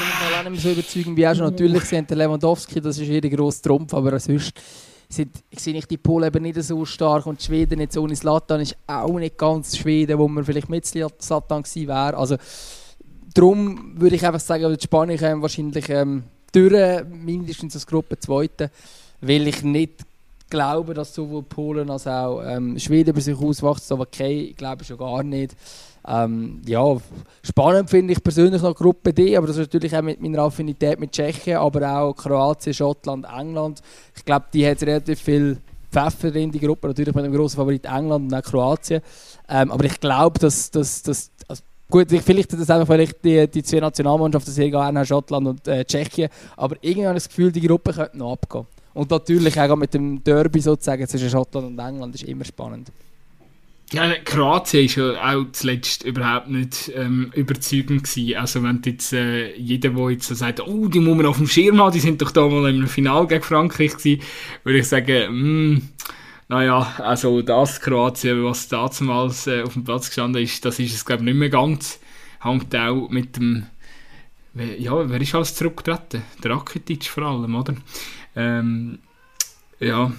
auch nicht so überzeugend wie auch schon. Natürlich sind der Lewandowski, das ist jeder grosse Trumpf, aber sonst sehe ich die Polen eben nicht so stark und die Schweden jetzt ohne Slatan ist auch nicht ganz Schweden, wo man vielleicht mit Slatan gewesen wäre. Also darum würde ich einfach sagen, die Spanier kommen wahrscheinlich ähm, durch, mindestens als Gruppe Zweite, weil ich nicht glaube, dass sowohl Polen als auch ähm, Schweden bei sich auswachsen, aber okay, glaube ich schon gar nicht. Ähm, ja, spannend finde ich persönlich noch Gruppe D, aber das ist natürlich auch mit meiner Affinität mit Tschechien, aber auch Kroatien, Schottland, England. Ich glaube, die hat relativ viel Pfeffer in die Gruppe, natürlich mit dem grossen Favorit England und auch Kroatien. Ähm, aber ich glaube, dass, dass, dass also Gut, vielleicht sind das einfach vielleicht die, die zwei Nationalmannschaften sehr gerne Schottland und äh, Tschechien, aber irgendwie habe ich das Gefühl, die Gruppe könnte noch abgehen. Und natürlich auch mit dem Derby sozusagen zwischen Schottland und England ist immer spannend. Ja, Kroatien ist ja auch zuletzt überhaupt nicht ähm, überzeugend gewesen. Also wenn jetzt äh, jeder, der jetzt so sagt, oh, die muss man auf dem Schirm haben, die sind doch da mal im Finale gegen Frankreich gewesen, würde ich sagen, hm, naja, also das Kroatien, was damals äh, auf dem Platz gestanden ist, das ist es glaube ich nicht mehr ganz. Hängt auch mit dem, ja, wer ist alles zurückgetreten? Der Rakitic vor allem, oder? Ähm, ja,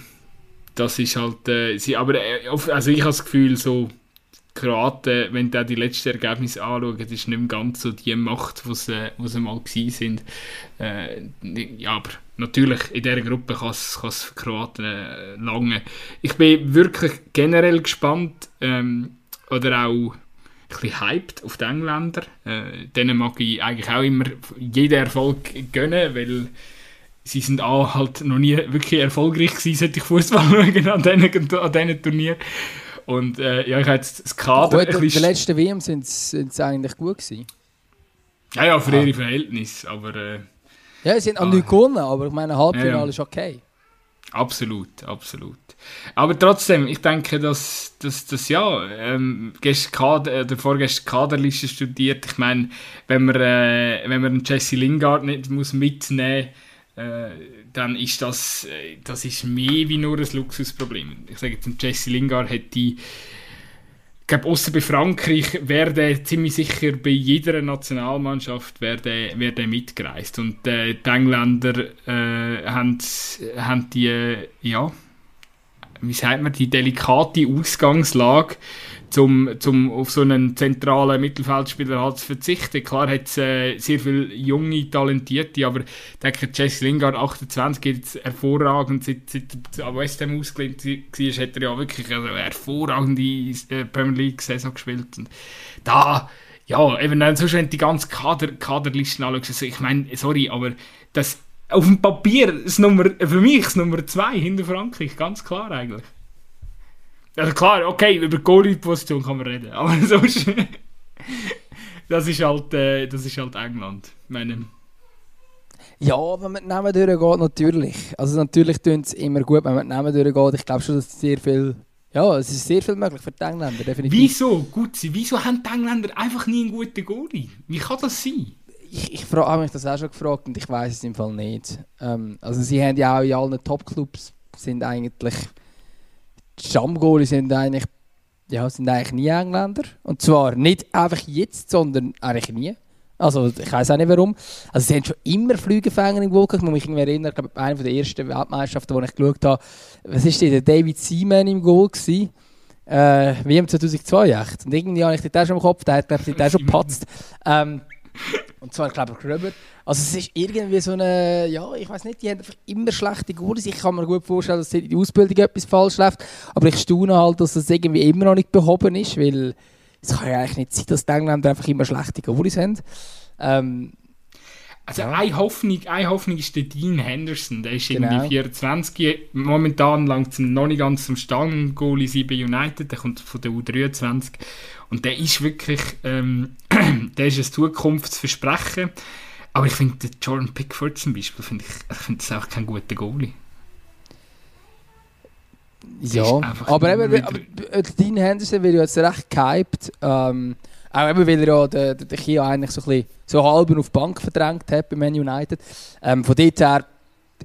das ist halt, äh, sie, aber äh, also ich habe das Gefühl, so Kroaten, wenn du die letzten Ergebnisse anschaust, ist nicht mehr ganz so die Macht, die sie, die sie mal gewesen sind. Äh, ja, aber natürlich, in dieser Gruppe kann es für Kroaten äh, lange. Ich bin wirklich generell gespannt, ähm, oder auch ein bisschen hyped auf die Engländer. Äh, denen mag ich eigentlich auch immer jeden Erfolg gönnen, weil sie sind auch halt noch nie wirklich erfolgreich gewesen, seit ich Fußball schauen an diesen, an diesen Turnieren. Und äh, ja, ich habe jetzt das Kader... Gut, in der letzten WM sind sie eigentlich gut gewesen. Ja, ja, für ah. ihre Verhältnisse, aber... Äh, ja, sie sind ah, nicht gewonnen, aber ich meine, Halbfinale ja, ja. ist okay. Absolut, absolut. Aber trotzdem, ich denke, dass, dass, dass ja, ähm, gestern Kader, oder vorgestern Kaderliste studiert. Ich meine, wenn man, äh, wenn man einen Jesse Lingard nicht muss mitnehmen muss, äh, dann ist das, äh, das ist mehr wie nur ein Luxusproblem. Ich sage jetzt, Jesse Lingard hat die ich glaube, außer bei Frankreich wäre der ziemlich sicher bei jeder Nationalmannschaft wäre der, wär der mitgereist. Und äh, die Engländer äh, haben, haben die, ja, wie sagt man, die delikate Ausgangslage, zum, zum auf so einen zentralen Mittelfeldspieler halt zu verzichten. Klar hat es äh, sehr viele junge, talentierte, aber ich denke, Jesse Lingard, 28, geht jetzt hervorragend, seit, seit er an West Ham ausgelehnt war, hat er ja wirklich eine hervorragende äh, Premier League-Saison gespielt. Und da, ja, eben dann sonst, wenn die ganze Kader, Kaderlisten anschaust, also ich meine, sorry, aber das auf dem Papier das Nummer, für mich das Nummer 2 hinter Frankreich, ganz klar eigentlich. Also klar, okay, über Goalie-Position kann man reden, aber sonst... das, ist halt, äh, das ist halt England, meine... Ja, wenn man die Namen durchgeht, natürlich. Also natürlich tun es immer gut, wenn man die Namen durchgeht. Ich glaube schon, dass sehr viel... Ja, es ist sehr viel möglich für die Engländer, definitiv. Wieso, gut sein, wieso haben die Engländer einfach nie einen guten Goalie? Wie kann das sein? Ich, ich habe mich das auch schon gefragt und ich weiß es im Fall nicht. Ähm, also sie haben ja auch in allen Top-Clubs sind eigentlich die Stammgoalie sind eigentlich, ja, sind eigentlich nie Engländer. Und zwar nicht einfach jetzt, sondern eigentlich nie. Also ich weiß auch nicht warum. Also sie haben schon immer Flügelfänger im Goal Ich muss mich erinnern, ich glaube, einer der ersten Weltmeisterschaften, wo ich geschaut habe, was ist der David Seaman im Goal gewesen? Äh, WM 2002 echt. Und irgendwie habe ich den auch schon im Kopf, der hat glaube ich den schon gepatzt. Ähm, und zwar, glaube ich, Gröber. Also es ist irgendwie so eine, ja, ich weiß nicht, die haben einfach immer schlechte Goalies. Ich kann mir gut vorstellen, dass in der Ausbildung etwas falsch läuft. Aber ich staune halt, dass das irgendwie immer noch nicht behoben ist, weil es kann ja eigentlich nicht sein, dass die Engländer einfach immer schlechte Goalies haben. Ähm, also ja. eine, Hoffnung, eine Hoffnung ist der Dean Henderson, der ist genau. irgendwie 24, momentan langt noch nicht ganz zum Stangen-Goalie bei United, der kommt von der U23 und der ist wirklich, ähm, der ist ein Zukunftsversprechen, aber ich finde Jordan Pickford zum Beispiel, finde ich, ich finde das auch kein guter Goalie. Ja, aber eben, aber, Dean Henderson wird ja jetzt recht gehypt. Ähm, auch eben, weil er ja den, den Kia eigentlich so, ein bisschen, so halb auf die Bank verdrängt hat bei Man United. Ähm, von dort her,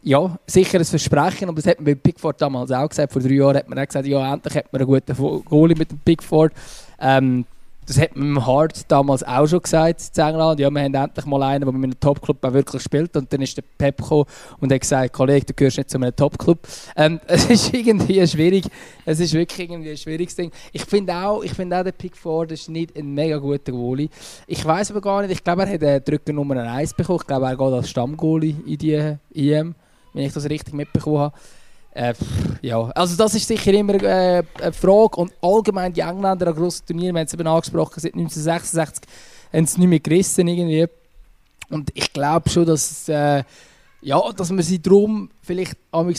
ja, sicher ein Versprechen, aber das hat man bei Pickford damals auch gesagt. Vor drei Jahren hat man auch gesagt, ja, endlich hat man einen guten Goalie mit dem Pickford. Ähm, das hat man im Hart damals auch schon gesagt in England. Ja, wir haben endlich mal einen, der mit einem Topclub wirklich spielt. Und dann ist der Pep gekommen und hat gesagt, Kollege, du gehörst nicht zu einem Topclub. Ähm, es ist irgendwie schwierig. Es ist wirklich irgendwie ein schwieriges Ding. Ich finde auch, ich finde auch, der Pickford ist nicht ein mega guter Goalie. Ich weiß aber gar nicht, ich glaube, er hat eine Drücker Nummer 1 bekommen. Ich glaube, er geht als Stammgoalie in die EM, wenn ich das richtig mitbekommen habe. Äh, ja, also das ist sicher immer äh, eine Frage und allgemein die Engländer an grossen Turnieren, wir haben es eben angesprochen, seit 1966 haben sie nicht mehr gerissen irgendwie. Und ich glaube schon, dass, äh, ja, dass man sie darum vielleicht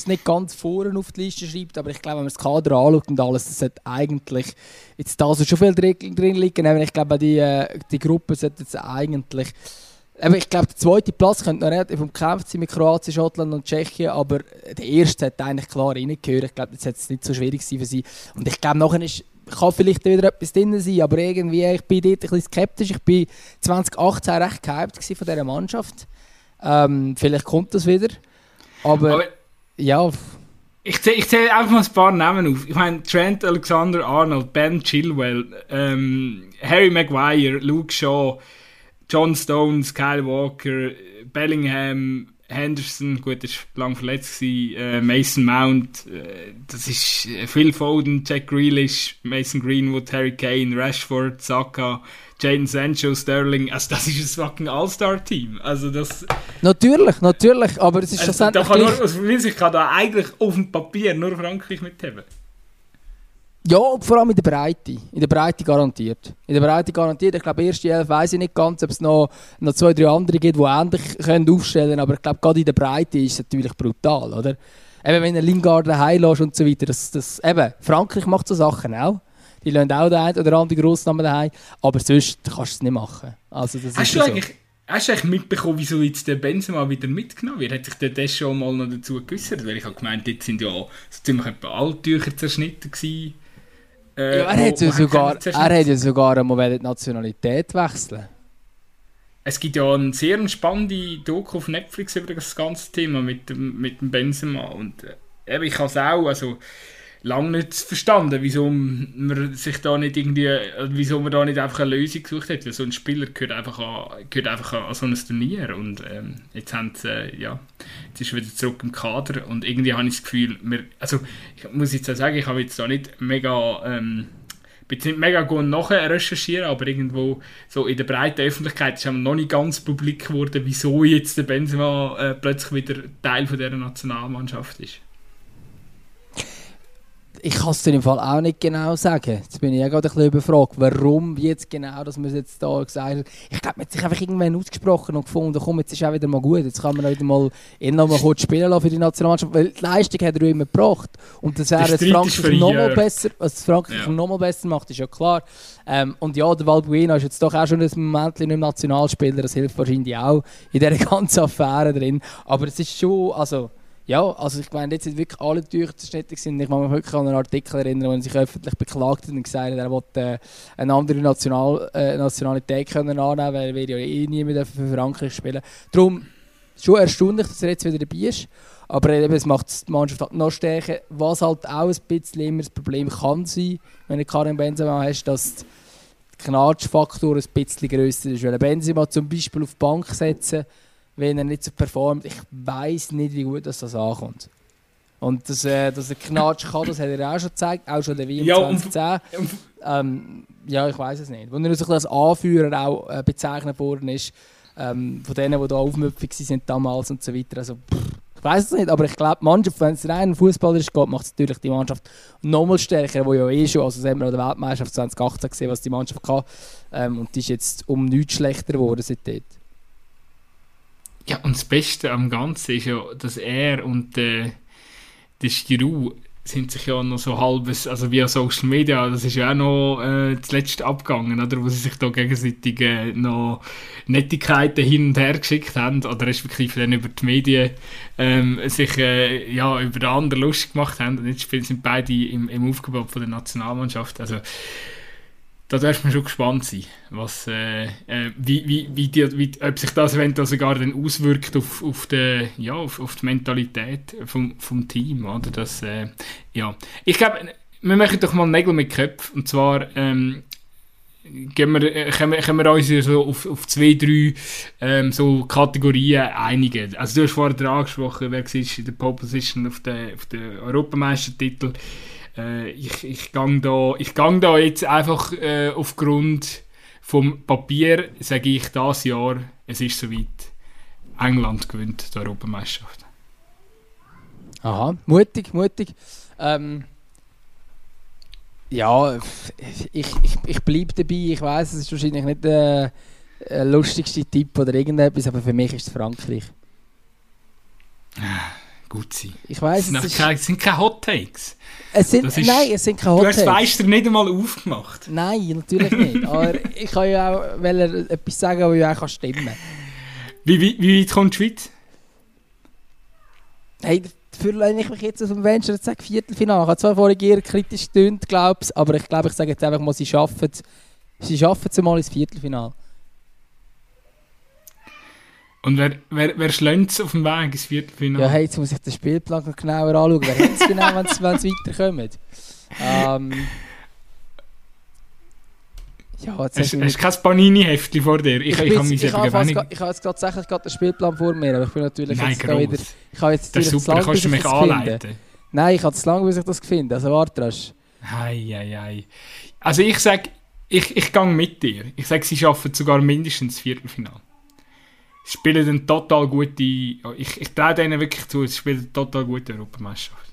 nicht ganz vorne auf die Liste schreibt, aber ich glaube, wenn man das Kader anschaut und alles, das sollte eigentlich jetzt da so schon viel drin, liegen. Ich glaube, die, äh, die Gruppe sollte jetzt eigentlich aber ich glaube, der zweite Platz könnte noch relativ umkämpft sein mit Kroatien, Schottland und Tschechien, aber der erste hat eigentlich klar reingehört. Ich glaube, das hätte es nicht so schwierig sein für sie. Und ich glaube, nachher ist, kann vielleicht wieder etwas drin sein, aber irgendwie, ich bin dort ein bisschen skeptisch. Ich bin 2018 recht gehypt von dieser Mannschaft. Ähm, vielleicht kommt das wieder. Aber, aber ja... Ich zähle, ich zähle einfach mal ein paar Namen auf. Ich meine, Trent Alexander-Arnold, Ben Chilwell, ähm, Harry Maguire, Luke Shaw, John Stones, Kyle Walker, Bellingham, Henderson, gut, ist lang verletzt gewesen, äh, Mason Mount, äh, das ist äh, Phil Foden, Jack Grealish, Mason Greenwood, Harry Kane, Rashford, Saka, Jaden Sancho, Sterling, also das ist ein fucking All-Star-Team, also das... Natürlich, natürlich, aber es ist also, schlussendlich... Da kann nur, also, ich kann da eigentlich auf dem Papier nur Frankreich mithaben. Ja, vor allem in der Breite. In der Breite garantiert. In der Breite garantiert. Ich glaube, erste Elf weiß ich nicht ganz, ob es noch, noch zwei, drei andere gibt, die ähnlich können aufstellen können. Aber ich glaube, gerade in der Breite ist es natürlich brutal, oder? Eben, wenn er Lingard daheim lässt und so weiter. Das, das, eben, Frankreich macht so Sachen auch. Die lassen auch den einen oder anderen Grossnamen daheim. Aber sonst kannst du es nicht machen. Also, das hast, ist du eigentlich, hast du eigentlich mitbekommen, wieso jetzt der Benzema wieder mitgenommen wird? Hat sich der das schon mal noch dazu geäußert? Weil ich habe gemeint, jetzt sind ja so ziemlich alle Tücher zerschnitten gewesen äh, ja, er, hat ja sogar, er hat ja sogar einmal die Nationalität wechseln Es gibt ja eine sehr spannende Doku auf Netflix über das ganze Thema mit dem, mit dem Benzema. Und äh, ich habe es auch, also lange nicht verstanden, wieso man sich da nicht irgendwie, wieso man da nicht einfach eine Lösung gesucht hat. Weil so ein Spieler gehört einfach an, gehört einfach an so ein Turnier und ähm, jetzt haben sie, äh, ja, jetzt ist er wieder zurück im Kader und irgendwie habe ich das Gefühl, wir, also ich muss jetzt auch sagen, ich habe jetzt da nicht mega ähm, bin nicht mega gut nachher recherchieren, aber irgendwo so in der breiten Öffentlichkeit ist noch nicht ganz publik geworden, wieso jetzt der Benzema äh, plötzlich wieder Teil von dieser Nationalmannschaft ist. Ich kann es dir im Fall auch nicht genau sagen. Jetzt bin ich ja gerade ein bisschen überfragt, warum jetzt genau, dass man es jetzt da gesagt hat. Ich glaube, man hat sich einfach irgendwann ausgesprochen und gefunden, komm, jetzt ist auch wieder mal gut, jetzt kann man wieder mal ihn noch mal kurz spielen lassen für die Nationalmannschaft, weil die Leistung hat er immer gebracht. Und das wäre jetzt Frankreich noch mal besser, was Frankreich ja. noch mal besser macht, ist ja klar. Ähm, und ja, der Valbuena ist jetzt doch auch schon ein Moment nicht Nationalspieler, das hilft wahrscheinlich auch in dieser ganzen Affäre drin. Aber es ist schon, also ja, also ich meine, jetzt sind wirklich alle Tücher zerschnitten sind. Ich kann mich wirklich an einen Artikel erinnern, wo er sich öffentlich beklagt hat und gesagt hat, er wollte äh, eine andere National, äh, Nationalität können annehmen, weil er ja eh nie mehr für Frankreich spielen Darum schon erstaunlich, dass er jetzt wieder dabei ist. Aber eben, es macht die Mannschaft halt noch stärker. Was halt auch ein bisschen immer das Problem kann sein, wenn du Karim Benzema hast, dass der Knatschfaktor ein bisschen grösser ist. Weil Benzema zum Beispiel auf die Bank setzen wenn er nicht so performt. Ich weiß nicht, wie gut das, das ankommt. Und dass, äh, dass er Knatsch kann, das hat er auch schon gezeigt, auch schon der WM ja, 2010. Ähm, ja, ich weiß es nicht. Wo er so als Anführer auch äh, bezeichnet worden ist, ähm, von denen, die da aufmüpfig waren damals und so weiter. Also, pff, ich weiß es nicht, aber ich glaube, die Mannschaft, wenn es rein Fußballer ist, macht es natürlich die Mannschaft nochmal stärker, wo ja eh schon, also das haben wir an der Weltmeisterschaft 2018 gesehen, was die Mannschaft kann. Ähm, und die ist jetzt um nichts schlechter geworden seitdem. Ja, und das Beste am Ganzen ist ja, dass er und äh, der Giroud sind sich ja noch so halbes, also via Social Media, das ist ja auch noch äh, das letzte abgegangen, oder, wo sie sich da gegenseitig äh, noch Nettigkeiten hin und her geschickt haben, oder respektive dann über die Medien ähm, sich äh, ja, über den anderen lustig gemacht haben. Und jetzt sind beide im, im Aufgebot von der Nationalmannschaft, also da darf man schon gespannt sein, was, äh, äh, wie, wie, wie, die, wie, ob sich das eventuell sogar dann auswirkt auf, auf, die, ja, auf, auf die Mentalität vom, vom Team. Oder? Das, äh, ja. Ich glaube, wir machen doch mal Nägel mit Köpfen. Und zwar ähm, gehen wir, äh, können, wir, können wir uns so auf, auf zwei, drei ähm, so Kategorien einigen. Also du hast vorher angesprochen, wer war in der Pole Position auf den, auf den Europameistertitel. Äh, ich, ich gang da, ich gang da jetzt einfach äh, aufgrund vom Papier, sage ich das Jahr, es ist soweit. England gewinnt die Europameisterschaft. Aha, mutig, mutig. Ähm, ja, ich, ich, ich bleibe dabei. Ich weiß, es ist wahrscheinlich nicht der äh, lustigste Tipp oder irgendetwas, aber für mich ist es Frankreich. Ah gut sein. Ich weiß, es, es, keine, es sind keine Hot Takes. Es sind, ist, nein, es sind keine Hot Takes. Du hast Weister nicht einmal aufgemacht. Nein, natürlich nicht. Aber ich kann ja auch etwas sagen, das ja auch stimmen kann. Wie, wie, wie weit kommt die Schweiz? Hey, dafür lehne ich mich jetzt aus dem Venture und sage Viertelfinale. Ich habe zwar vorhin eher kritisch gestimmt, glaube ich, aber ich glaube, ich sage jetzt einfach mal, sie schaffen es. Sie schaffen es mal ins Viertelfinale. Und wer, wer, wer schlägt auf dem Weg ins Viertelfinale? Ja, hey, jetzt muss ich den Spielplan genauer anschauen. Wer hat es genau, wenn sie weiterkommt? Ähm, ja, jetzt hast, hast du kein Panini-Heftchen vor dir? Ich, ich, ich, ich, ich habe jetzt tatsächlich gerade den Spielplan vor mir, aber ich bin natürlich Nein, jetzt da wieder... Ich habe jetzt das ist super, da kannst du mich anleiten. Nein, ich habe es lange, bis ich das finde. Also warte, das Hei, hei, hei. Also ich sage, ich, ich gehe mit dir. Ich sage, sie schaffen sogar mindestens das Viertelfinale spielen eine total gute, ich, ich traue denen wirklich zu, sie spielen eine total gute Europameisterschaft.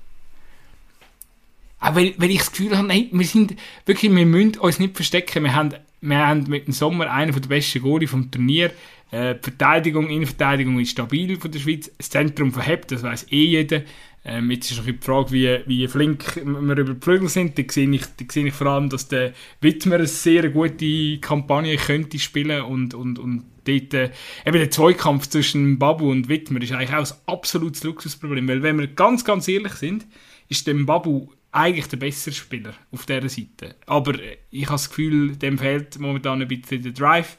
Auch weil, weil ich das Gefühl habe, nein, wir sind wirklich, wir müssen uns nicht verstecken. Wir haben, wir haben mit dem Sommer einen der besten Goalie vom Turnier. Äh, die Verteidigung, Innenverteidigung ist stabil von der Schweiz. Das Zentrum verhebt, das weiß eh jeder. Ähm, jetzt ist noch die Frage, wie, wie flink wir über die Flügel sind. Da sehe, ich, da sehe ich vor allem, dass der Wittmer eine sehr gute Kampagne könnte spielen und, und, und dort, äh, eben der Zweikampf zwischen Babu und Wittmer ist eigentlich auch ein absolutes Luxusproblem, weil wenn wir ganz, ganz ehrlich sind, ist dem Babu eigentlich der bessere Spieler auf dieser Seite. Aber ich habe das Gefühl, dem fehlt momentan ein bisschen der Drive.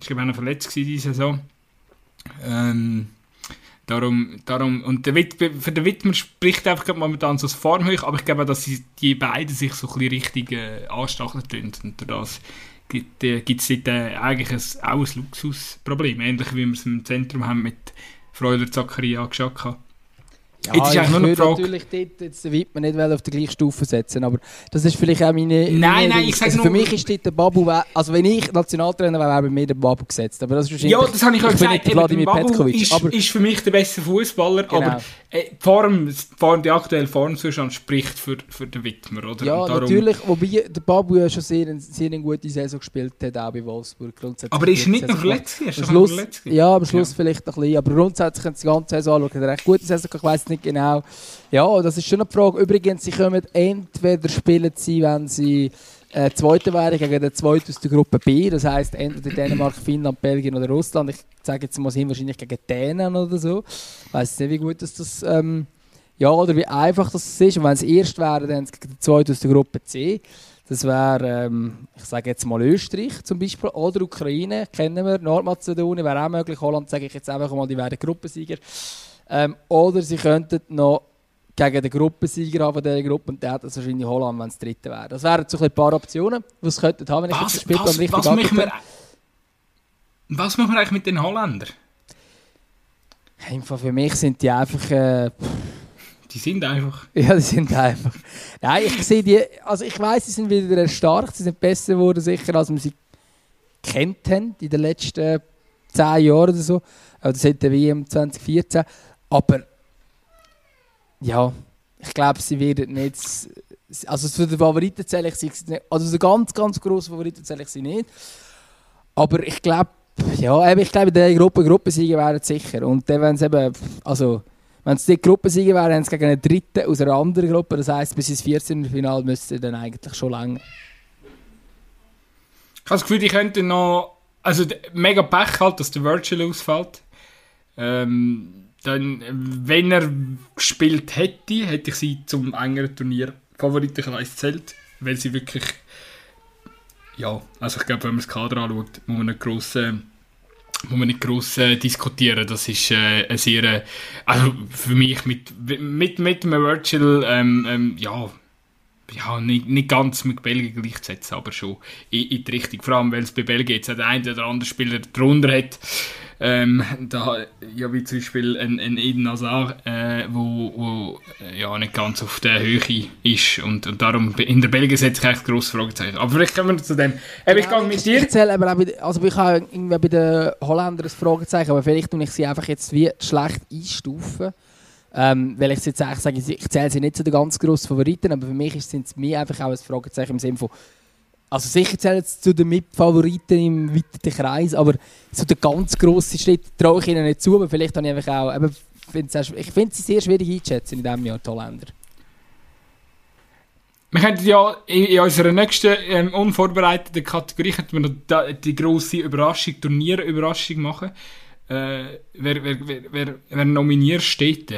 Ich glaube, er war verletzt diese Saison. Ähm, darum, darum, und der Witt, für den Wittmer spricht einfach momentan so das Formhoch, aber ich glaube, dass sie, die beiden sich so ein bisschen richtig äh, anstacheln tun. Und durch das gibt es äh, dort äh, eigentlich ein, auch ein Luxusproblem. Ähnlich wie wir es im Zentrum haben mit Freuler Zakaria Geschaka. Ja, jetzt ist eigentlich nur Frage. natürlich dort jetzt man nicht auf die gleiche Stufe setzen, aber das ist vielleicht auch meine... Nein, nein, ich sage also Für mich ist dort der Babu... Also wenn ich Nationaltrainer wäre, wäre bei mir der Babu gesetzt. Aber das ist ja, das habe ich auch gesagt. Vladimir Petkovic. Ist, aber, ist für mich der beste Fußballer, genau. aber äh, die, Form, Form, die aktuelle Formzustand spricht für, für den Widmer, oder? Ja, darum, natürlich, wobei der Babu ja schon sehr, sehr eine gute Saison gespielt hat, auch bei Wolfsburg. Aber ist er nicht noch verletzt? Ja, am Schluss ja. vielleicht noch ein bisschen, aber grundsätzlich, wenn die ganze Saison anschauen, hat er eine gute Saison, ich weiß nicht genau. Ja, das ist schon eine Frage. Übrigens, sie kommen entweder spielen sie, wenn sie äh, Zweite wären gegen den Zweiten aus der Gruppe B. Das heisst, entweder Dänemark, Finnland, Belgien oder Russland. Ich sage jetzt mal, sie wahrscheinlich gegen Dänen oder so. Ich weiß nicht, wie gut dass das. Ähm, ja, oder wie einfach das ist. Und wenn sie erst wären, dann gegen den Zweiten aus der Gruppe C. Das wäre, ähm, ich sage jetzt mal Österreich zum Beispiel, oder Ukraine, kennen wir, Nordmazedonien wäre auch möglich, Holland sage ich jetzt einfach mal, die wären Gruppensieger. Ähm, oder sie könnten noch gegen den Gruppensieger haben von dieser Gruppe und der hat das wahrscheinlich Holland, wenn es dritte wäre. Das wären so ein paar Optionen, die es könnten haben, wenn ich was, das Spiel was, richtig was machen, wir, was machen wir eigentlich mit den Holländern? Einfach für mich sind die einfach... Äh, die sind einfach. Ja, die sind einfach. Nein, ich sehe die. Also ich weiß, sie sind wieder erstarkt, sie sind besser geworden, sicher, als wir sie kennt haben in den letzten zehn Jahren oder so. Oder seit der WM 2014. Aber ja, ich glaube, sie werden nicht. Also für den Favoriten zähle ich sie nicht. Also so ganz, ganz grosse Favoriten zähle ich sie nicht. Aber ich glaube, ja, ich glaube, der Gruppe Gruppensieger wären sicher. Und dann, wenn es eben, also Wenn es die Gruppensieger wären, haben sie gegen einen Dritten aus einer anderen Gruppe. Das heisst, bis ins 14. Final müsste dann eigentlich schon länger. Ich habe das Gefühl, die könnten noch. Also, mega Pech halt, dass der Virtual ausfällt. Ähm, dann, wenn er gespielt hätte, hätte ich sie zum engeren Turnier Favoritenkreis zählt, weil sie wirklich. Ja, also ich glaube, wenn man das Kader anschaut, muss man nicht gross. Äh, muss man nicht gross äh, diskutieren. Das ist äh, ein sehr, äh, also für mich mit, mit, mit Virtual, ähm, ähm, ja, ja, nicht, nicht ganz mit Belgien gleichzusetzen, aber schon in, in die Richtung. Vor allem, weil es bei Belgien jetzt der eine oder andere Spieler drunter hat, ähm, da, ja, wie zum Beispiel ein, ein Eden Hazard, äh, wo, wo äh, ja, nicht ganz auf der Höhe ist und, und darum in der Belgien setze ich echt grosse Fragezeichen. Aber vielleicht kommen wir zu dem. Eben, ich gehe mit dir. Ich zähle aber auch bei, also ich habe irgendwie bei den Holländern ein Fragezeichen, aber vielleicht tue ich sie einfach jetzt wie schlecht einstufen. Ähm, weil ich jetzt eigentlich sage, ich zähle sie nicht zu den ganz grossen Favoriten, aber für mich sind es mir einfach auch ein Fragezeichen im Sinne von also sicher zählen sie zu den Mitfavoriten im weiteren Kreis, aber zu den ganz grossen Schritten traue ich ihnen nicht zu, vielleicht habe ich einfach auch, eben, ich finde sie sehr schwierig einzuschätzen in diesem Jahr, die Holländer. Wir könnten ja in, unserer nächsten ähm, unvorbereiteten Kategorie wir noch die grosse Überraschung, Turnierüberraschung machen. Äh, wer, wer, wer, wer, wer nominiert steht?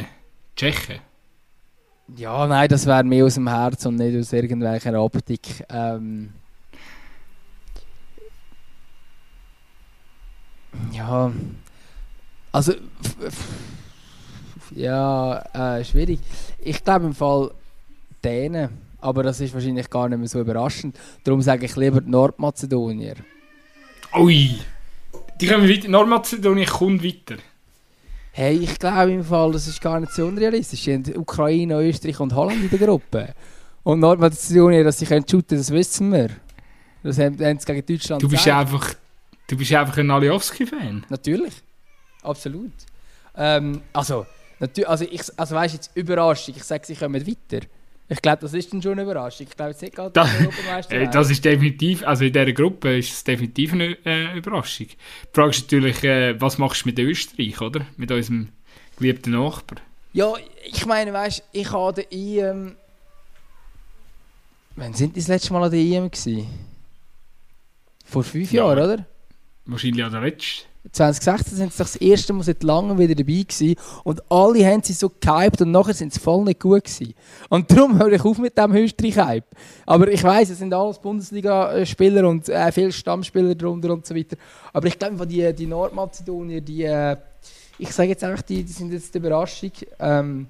Tschechen. Ja, nein, das wäre mehr aus dem Herz und nicht aus irgendwelcher Optik. Ähm, Ja, also ja, äh, schwierig. Ich glaube im Fall Dänen, aber das ist wahrscheinlich gar nicht mehr so überraschend. Darum sage ich lieber Nordmazedonier. Ui, die kommen weiter. Nordmazedonien kommt weiter. Hey, ich glaube im Fall, das ist gar nicht so unrealistisch. Sie haben Ukraine, Österreich und Holland in der Gruppe. Und Nordmazedonien, dass sie können shooten, das wissen wir. Das haben, haben sie gegen Deutschland Du bist gesagt. einfach Du bist einfach ein Aliowski-Fan? Natürlich. Absolut. Ähm, also, also, ich, also weißt jetzt Überraschung. Ich sage, sie kommen weiter. Ich glaube, das ist dann schon eine Überraschung. Ich glaube, es nicht gerade das, äh, das ist definitiv, also in dieser Gruppe ist es definitiv eine äh, Überraschung. Die Frage ist natürlich, äh, was machst du mit Österreich, oder? Mit unserem geliebten Nachbar. Ja, ich meine, weißt du, ich habe den EM... Wann sind die das letzte Mal an der EM gewesen? Vor fünf ja. Jahren, oder? Wahrscheinlich auch der letzte. 2016 sind sie das erste Mal seit langem wieder dabei gewesen und alle haben sie so gehypt und nachher sind sie voll nicht gut gewesen. Und darum höre ich auf mit dem Österreich-Hype. Aber ich weiß, es sind alles Bundesliga-Spieler und äh, viele Stammspieler darunter und so weiter. Aber ich glaube, die, die Nordmazedonier, die, äh, ich sage jetzt einfach, die, die sind jetzt die Überraschung. Ähm,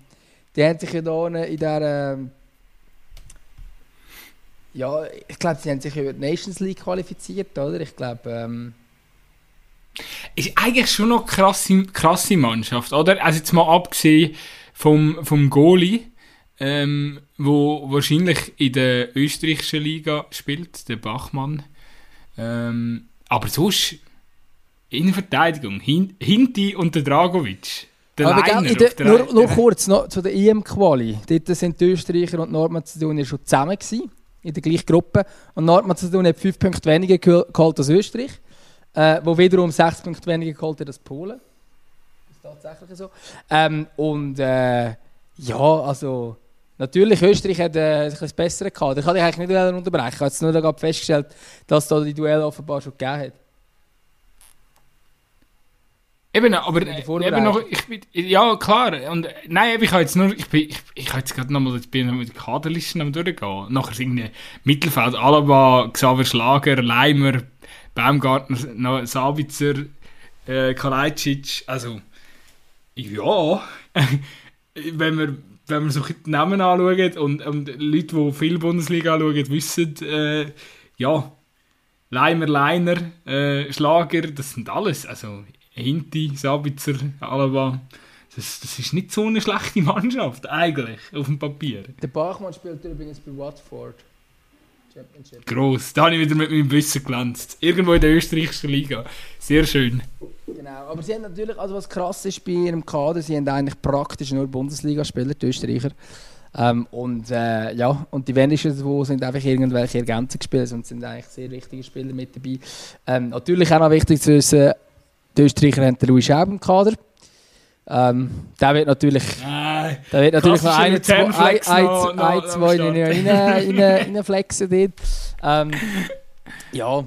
die haben sich ja da in der... Äh, ja, ich glaube, sie haben sich über die Nations League qualifiziert, oder? Ich glaube... Ähm, ist eigentlich schon noch eine krasse, krasse Mannschaft, oder? Also jetzt mal abgesehen vom, vom Goalie, ähm, wo wahrscheinlich in der österreichischen Liga spielt, der Bachmann. Ähm, aber sonst in Verteidigung, Hin Hinti und der Dragovic. Der aber Liner der nur, nur kurz noch zu der EM-Quali. Dort sind die Österreicher und Nordmazedonier schon zusammen gewesen, in der gleichen Gruppe. Und Nordmazedonien hat fünf Punkte weniger geholt als Österreich äh, wo wiederum 6 Punkte weniger geholt hat als Polen. Das ist tatsächlich so. Ähm, und äh, ja, also natürlich, Österreich hat äh, ein bisschen bessere gehabt. Ich kann dich eigentlich nicht unterbrechen. Ich habe jetzt nur gerade festgestellt, dass da die Duelle offenbar schon gegeben hat. Eben, aber eben noch, ich bin, ja klar, und nein, ich habe jetzt nur, ich bin, ich, ich habe jetzt gerade nochmal, jetzt bin mit den Kaderlisten am durchgehen, nachher irgendwie Mittelfeld, Alaba, Xaver Schlager, Leimer, Baumgartner, Sabitzer, äh, Kalajdzic, also ja, wenn wir wenn man so die Namen anschaut und, und Leute, die viel Bundesliga anschauen, wissen, äh, ja, Leimer, Leiner, äh, Schlager, das sind alles, also Hinti, Sabitzer, Alaba, das, das ist nicht so eine schlechte Mannschaft, eigentlich, auf dem Papier. Der Bachmann spielt übrigens bei Watford. Championship. Gross. Da habe ich wieder mit meinem Wissen glänzt. Irgendwo in der österreichischen Liga. Sehr schön. Genau, aber sie haben natürlich, also was krass ist bei ihrem Kader, sie haben eigentlich praktisch nur Bundesligaspieler, die Österreicher. Ähm, und äh, ja, und die wenigsten davon sind einfach irgendwelche Ergänzungsspieler und sind eigentlich sehr wichtige Spieler mit dabei. Ähm, natürlich auch noch wichtig zu wissen, die Österreicher haben den Louis Schaub im Kader. Ähm, der wird natürlich, Nein. der wird natürlich noch ein, zwei, ein, ein, noch- ein, am zwei rein, rein, rein, reinflexen dort. Ähm, ja.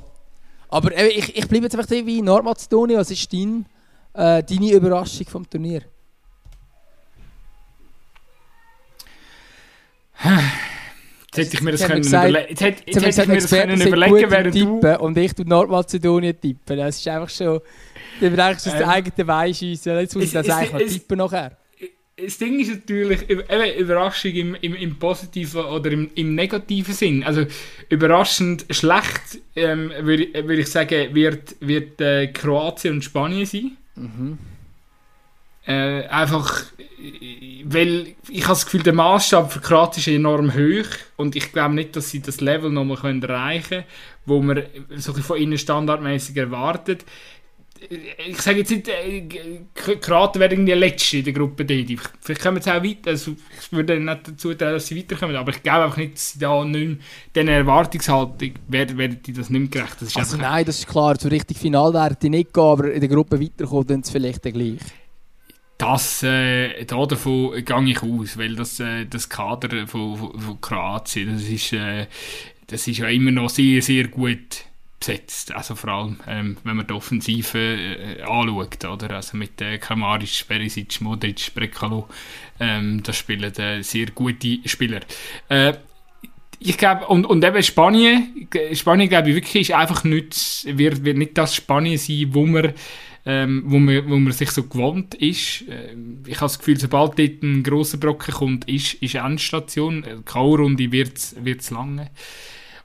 Aber eben, ich, ich bleibe jetzt einfach dabei, Nordmazedonien, was ist dein, äh, deine Überraschung vom Turnier? Jetzt hätte ich mir das können gesagt-. Jetzt hätte, Jetzt jetzt hätte ich mir das können überlegen, während du... Und ich tu Nordmazedonien tippen. Das ist einfach schon... Du denkst, das ist der Ähm, eigene Bein schiessen. Jetzt muss ich es- das es- eigentlich noch es- tippen nachher. Das Ding ist natürlich eben Überraschung im, im, im positiven oder im, im negativen Sinn. Also überraschend schlecht, ähm, würde würd ich sagen, wird, wird äh, Kroatien und Spanien sein. Mhm. Äh, einfach, weil ich habe das Gefühl, der Maßstab für Kroatien ist enorm hoch und ich glaube nicht, dass sie das Level nochmal erreichen können, wo man so von ihnen standardmäßig erwartet. Ich sage jetzt nicht, äh, Kroaten werden irgendwie Letzte in der Gruppe D. Vielleicht kommen sie auch weiter, also ich würde nicht dazu trauen, dass sie weiterkommen, aber ich glaube einfach nicht, dass sie da nicht mehr, diesen Erwartungshaltung werden, werden die das nicht mehr gerecht. Das ist Also nein, das ist klar. So richtig final werden die nicht gehen, aber in der Gruppe weiterkommen, dann sie vielleicht dann gleich. Das, äh, da davon gehe ich aus, weil das, äh, das Kader von, von, von Kroatien, das ist, äh, das ist ja immer noch sehr, sehr gut besetzt. Also vor allem, ähm, wenn man die Offensive äh, anschaut, oder? Also mit äh, Kramaric, Perisic, Modric, Brekalo, ähm, das spielen äh, sehr gute Spieler. Äh, ich glaube, und, und eben Spanien, Spanien glaube ich wirklich ist einfach nicht, wird, wird nicht das Spanien sein, wo man ähm, wo, man, wo man sich so gewohnt ist. Ähm, ich habe das Gefühl, sobald dort ein grosser Brocken kommt, ist, ist Endstation. K.O.-Runde wird es lange.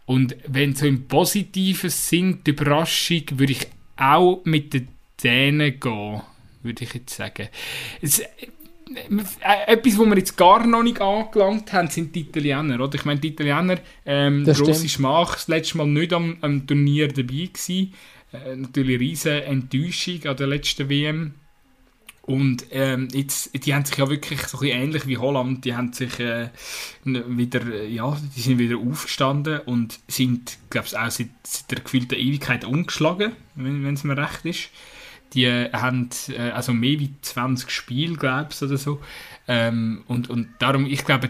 Und wenn so im positiven Sinn die Überraschung, würde ich auch mit den Dänen gehen, würde ich jetzt sagen. Es, äh, äh, etwas, wo wir jetzt gar noch nicht angelangt haben, sind die Italiener. Oder? Ich meine, die Italiener, ähm, grosse. Schmach, das letzte Mal nicht am, am Turnier dabei gewesen. Äh, natürlich riesige Enttäuschung an der letzten WM. Und ähm, jetzt, die haben sich ja wirklich so ein bisschen ähnlich wie Holland, die haben sich äh, wieder, äh, ja, die sind wieder aufgestanden und sind, glaube ich, auch seit, seit der gefühlten Ewigkeit umgeschlagen, wenn es mir recht ist. Die äh, haben äh, also mehr wie 20 Spiele, glaube ich, oder so. Ähm, und, und darum, ich glaube,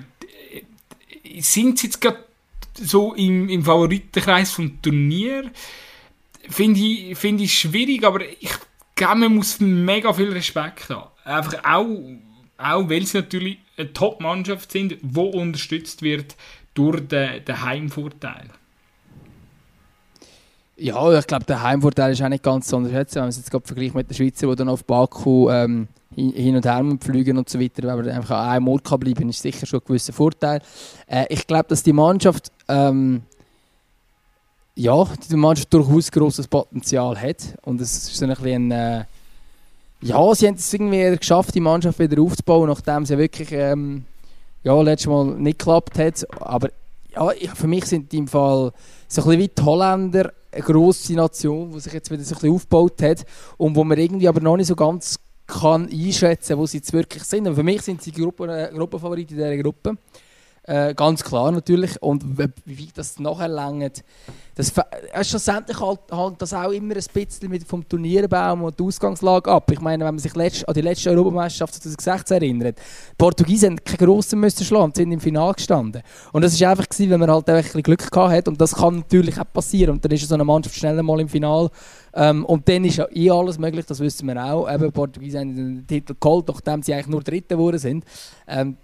äh, sind sie jetzt gerade so im, im Favoritenkreis vom Turnier? Finde ich, finde ich schwierig, aber ich glaube, man muss mega viel Respekt haben. Einfach auch, auch weil sie natürlich eine Top-Mannschaft sind, die unterstützt wird durch den, den Heimvorteil. Ja, ich glaube, der Heimvorteil ist auch nicht ganz zu unterschätzen, wenn man es jetzt vergleicht mit den Schweizer, die dann auf Baku ähm, hin und her fliegen und so weiter, wenn man einfach an einem Ort kann bleiben ist sicher schon ein gewisser Vorteil. Äh, ich glaube, dass die Mannschaft ähm, ja, die Mannschaft durchaus grosses Potenzial hat und es ist so ein bisschen ein, äh, ja, sie haben es irgendwie geschafft, die Mannschaft wieder aufzubauen, nachdem sie wirklich ähm, ja, letztes Mal nicht geklappt hat, aber ja, für mich sind die im Fall so ein bisschen wie die Holländer eine grosse Nation, die sich jetzt wieder so ein bisschen aufgebaut hat und wo man irgendwie aber noch nicht so ganz kann einschätzen, wo sie jetzt wirklich sind. Und für mich sind sie Gruppen, äh, Gruppenfavorit in dieser Gruppe. Äh, ganz klar natürlich. Und wie das nachher langt, das äh, schlussendlich halt, halt das auch immer ein bisschen mit vom Turnierbaum und der Ausgangslage ab. Ich meine, wenn man sich letzt, an die letzte Europameisterschaft 2016 erinnert, die Portugiesen haben keinen grossen müssen schlagen, sind im Finale gestanden. Und das war einfach, gewesen, wenn man halt einfach ein bisschen Glück gehabt hat. Und das kann natürlich auch passieren. Und dann ist so eine Mannschaft schneller mal im Finale. Ähm, und dann ist ja eh alles möglich, das wissen wir auch. Eben, die Portugiesen haben den Titel geholt, nachdem sie eigentlich nur Dritte geworden sind. Ähm,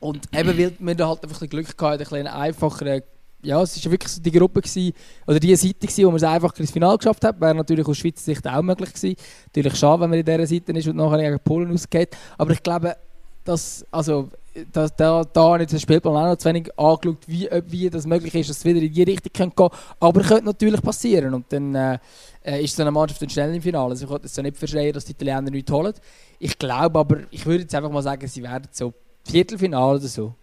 und eben, weil wir da halt einfach ein Glück gehabt, ein bisschen einfacher. Ja, es war wirklich so die Gruppe, gewesen, oder die Seite, gewesen, wo man es einfach ins Finale geschafft hat. Wäre natürlich aus Schweizer Sicht auch möglich gewesen. Natürlich schade, wenn man in dieser Seite ist und nachher gegen Polen ausgeht. Aber ich glaube, dass, also, da, da, da habe ich Spielplan auch noch zu wenig angeschaut, wie, wie das möglich ist, dass es wieder in die Richtung gehen könnte. Aber es könnte natürlich passieren. Und dann äh, ist so eine Mannschaft dann schnell im Finale. Also ich könnte es ja nicht verstehen, dass die Italiener nichts holen. Ich glaube aber, ich würde jetzt einfach mal sagen, sie werden so Viertelfinale oder so.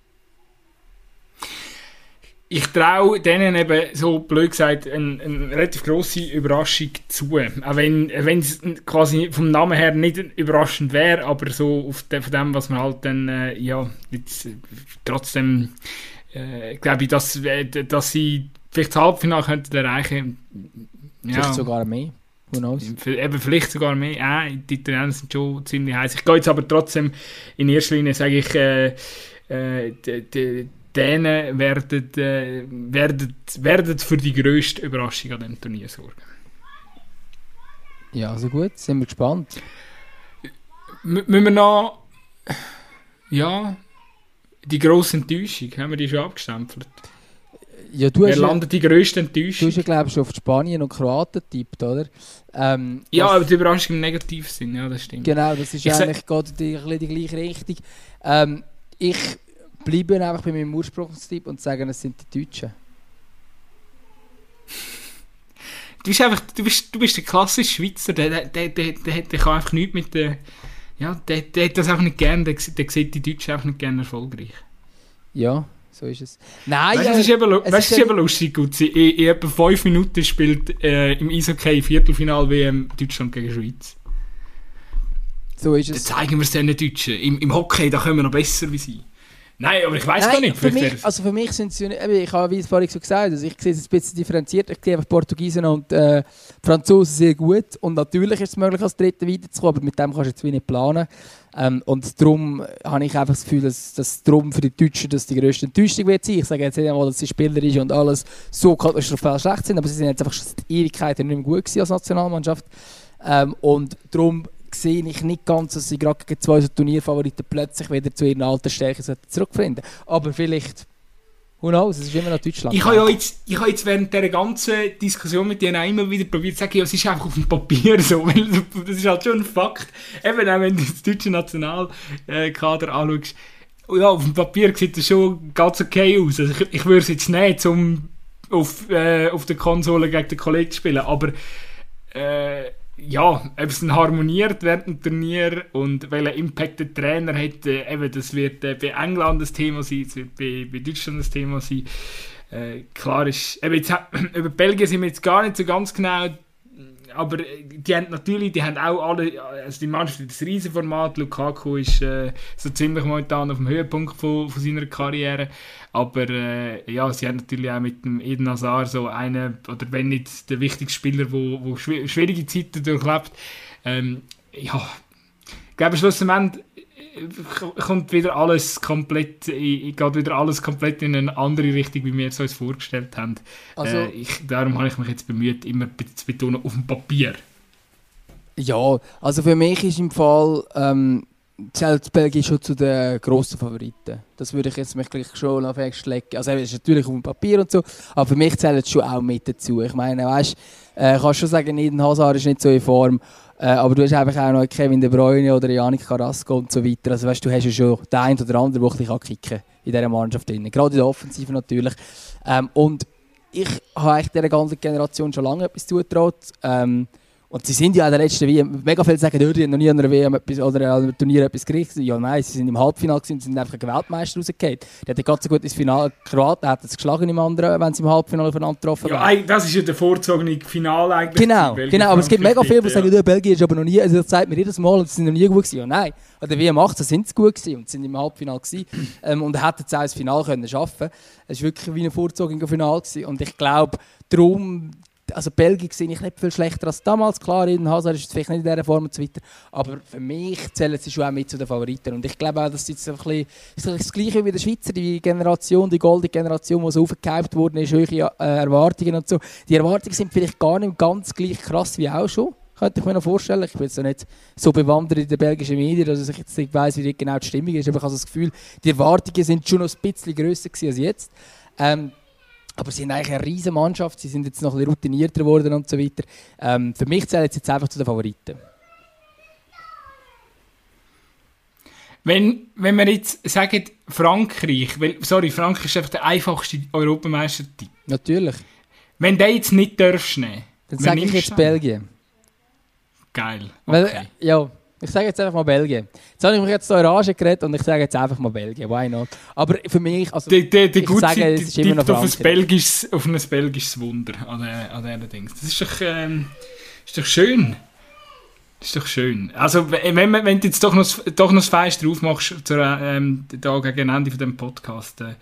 Ich traue denen eben, so blöd gesagt, eine, eine relativ grosse Überraschung zu. Auch wenn es quasi vom Namen her nicht überraschend wäre, aber so auf de, von dem, was man halt dann, äh, ja, jetzt, äh, trotzdem äh, glaube ich, dass, äh, dass sie vielleicht das Halbfinale könnten erreichen. Vielleicht Ja, sogar mehr. Eben vielleicht sogar mehr. Äh, die Italiener sind schon ziemlich heiß. Ich gehe jetzt aber trotzdem in erster Linie, sage ich, äh, äh, Dänen werden, äh, werden, werden für die grösste Überraschung an diesem Turnier sorgen. Ja, also gut, sind wir gespannt. M müssen wir noch. Ja. Die grosse Enttäuschung, haben wir die schon abgestempelt? Ja, du Wer hast ja, die grösste du Enttäuschung? hast ja glaube ich, schon auf Spanien und Kroaten getippt, oder? Ähm, Ja, aber die Überraschung im Negativsinn, ja, das stimmt. Genau, das ist Ich eigentlich gerade die, die gleiche Richtung. Ähm, ich bleibe einfach bei meinem Ursprungstipp und sage, es sind die Deutschen. Du bist einfach, du bist, du bist der klassische Schweizer, der, der, der, der, der, der kann einfach nichts mit der, ja, der, der hat das einfach nicht gern, der, der sieht die Deutschen einfach nicht gern erfolgreich. Ja, so ist es. Nein, Weißt ja, es ist eben, es weißt, ist eben lustig, Gutzi. In, in etwa 5 Minuten spielt äh, im Eishockey Viertelfinal WM Deutschland gegen Schweiz. so ist Dann es. zeigen wir es den Deutschen. Im, Im Hockey, da können wir noch besser wie sie. Nein, aber ich weiß gar nicht. für mich, also für mich sind eben, ich habe wie es vorhin so gesagt, also ich sehe es ein bisschen differenziert, ich sehe einfach Portugiesen und äh, Franzosen sehr gut und natürlich ist es möglich, als Dritte weiterzukommen, aber mit dem kannst du jetzt wie nicht planen. Ähm, und darum habe ich einfach das Gefühl, dass das drum für die Deutschen das die grösste Enttäuschung wird sein. Ich sage jetzt nicht einmal, dass sie spielerisch und alles so katastrophal schlecht sind, aber sie sind jetzt einfach schon seit Ewigkeiten nicht mehr gut gewesen als Nationalmannschaft. Ähm, und darum sehe ich nicht ganz, dass sie gerade gegen zwei so Turnierfavoriten plötzlich wieder zu ihren alten Stärken zurückfinden Aber vielleicht, who knows, es ist immer noch Deutschland. Ich habe ja jetzt, ich habe jetzt während dieser ganzen Diskussion mit auch immer wieder probiert zu sagen, ja, es ist einfach auf dem Papier so, weil das ist halt schon ein Fakt. Eben auch wenn du das deutsche Nationalkader anschaust, ja, auf dem Papier sieht das schon ganz okay aus. Also ich, ich würde es jetzt nicht, um auf, äh, auf der Konsole gegen den Kollegen zu spielen, aber äh, ja, ob es harmoniert während dem Turnier und welchen Impact der Trainer hat, äh, eben, das wird äh, bei England das Thema sein, es wird bei, bei Deutschland das Thema sein. Äh, klar ist, eben jetzt, über Belgien sind wir jetzt gar nicht so ganz genau, aber äh, die haben natürlich, die haben auch alle, also die Mannschaft das Riesenformat, Lukaku ist äh, so ziemlich momentan auf dem Höhepunkt von, von seiner Karriere, aber äh, ja, sie haben natürlich auch mit dem Eden Hazard so einen, oder wenn nicht der wichtigste Spieler, der schwierige Zeiten durchlebt. Ähm, ja, ich glaube schlussendlich kommt wieder alles komplett, geht wieder alles komplett in eine andere Richtung, wie wir es uns vorgestellt haben. Also, äh, ich, darum habe ich mich jetzt bemüht, immer zu betonen, auf dem Papier. ja, also für mich ist im Fall ähm, zählt Belgien schon zu den grossen Favoriten. Das würde ich jetzt mich gleich schon noch festlegen. Also es ist natürlich auf dem Papier und so, aber für mich zählt es schon auch mit dazu. Ich meine, weißt, äh, kannst schon sagen, Eden Hazard ist nicht so in Form, äh, aber du hast einfach auch noch Kevin De Bruyne oder Yannick Carrasco und so weiter. Also weißt, du hast ja schon den einen oder anderen, der bisschen kicken in dieser Mannschaft drin. Gerade in der Offensive natürlich. Ähm, und ich habe eigentlich dieser ganzen Generation schon lange etwas zugetraut. Ähm, und sie sind ja in der letzten WM, mega viele sagen, «Ja, die haben noch nie an einer WM etwas, oder an einem Turnier etwas gerichtet. Ja, nein, sie sind im Halbfinale gewesen und sind einfach gegen Weltmeister rausgefallen. Die hatten ganz so gut ins Finale. Die Kroaten hätten es geschlagen im anderen, wenn sie im Halbfinale aufeinander getroffen Ja, wären. eig- das ist ja der vorzogene Finale eigentlich. Genau, genau, aber es gibt mega viele, die ja. sagen, ja, Belgien ist aber noch nie, also das sagt mir jedes Mal, und sie sind noch nie gut gewesen. Ja, nein, an der WM 18 sind sie gut gewesen und sind im Halbfinale gewesen ähm, und hätten es auch ins Finale können schaffen. Es war wirklich wie ein vorzogiges Finale gewesen. und ich glaube, darum, also Belgien sehe ich nicht viel schlechter als damals. Klar, Eden Hazard ist jetzt vielleicht nicht in dieser Form und so weiter, aber für mich zählen sie schon auch mit zu den Favoriten und ich glaube auch, dass jetzt ein bisschen, das Gleiche wie der Schweizer, die Generation, die goldene Generation, die so aufgehypt worden ist, hohe äh, Erwartungen und so. Die Erwartungen sind vielleicht gar nicht ganz gleich krass wie auch schon. Könnte ich mir noch vorstellen. Ich bin jetzt noch nicht so bewandert in den belgischen Medien, dass ich jetzt nicht weiss, wie genau die Stimmung ist. Aber ich habe das Gefühl, die Erwartungen sind schon noch ein bisschen grösser als jetzt. Ähm, aber sie sind eigentlich eine riesige Mannschaft. Sie sind jetzt noch ein bisschen routinierter geworden und so weiter. Ähm, für mich zählen sie jetzt einfach zu den Favoriten. Wenn, wenn wir jetzt sagen, Frankreich, weil, sorry, Frankreich ist einfach der einfachste Europameistertipp. Natürlich. Wenn der jetzt nicht darfst nehmen, Dann sage ich jetzt? Belgien. Geil. Weil, Okay. ja, ich sage jetzt einfach mal Belgien. Jetzt habe ich mich jetzt so in Rage geredet und ich sage jetzt einfach mal Belgien. Why not? Aber für mich, also... Der, der, der ich Gutzi sage, es ist immer noch auf ein, belgisches, auf ein belgisches Wunder an, der, an diesen Dings. Das ist doch, ähm, ist doch schön. Das ist doch schön. Also, wenn, wenn, du jetzt doch noch, das- doch noch das Fest drauf machst, zur, ähm, da gegen Ende von dem Podcast, äh,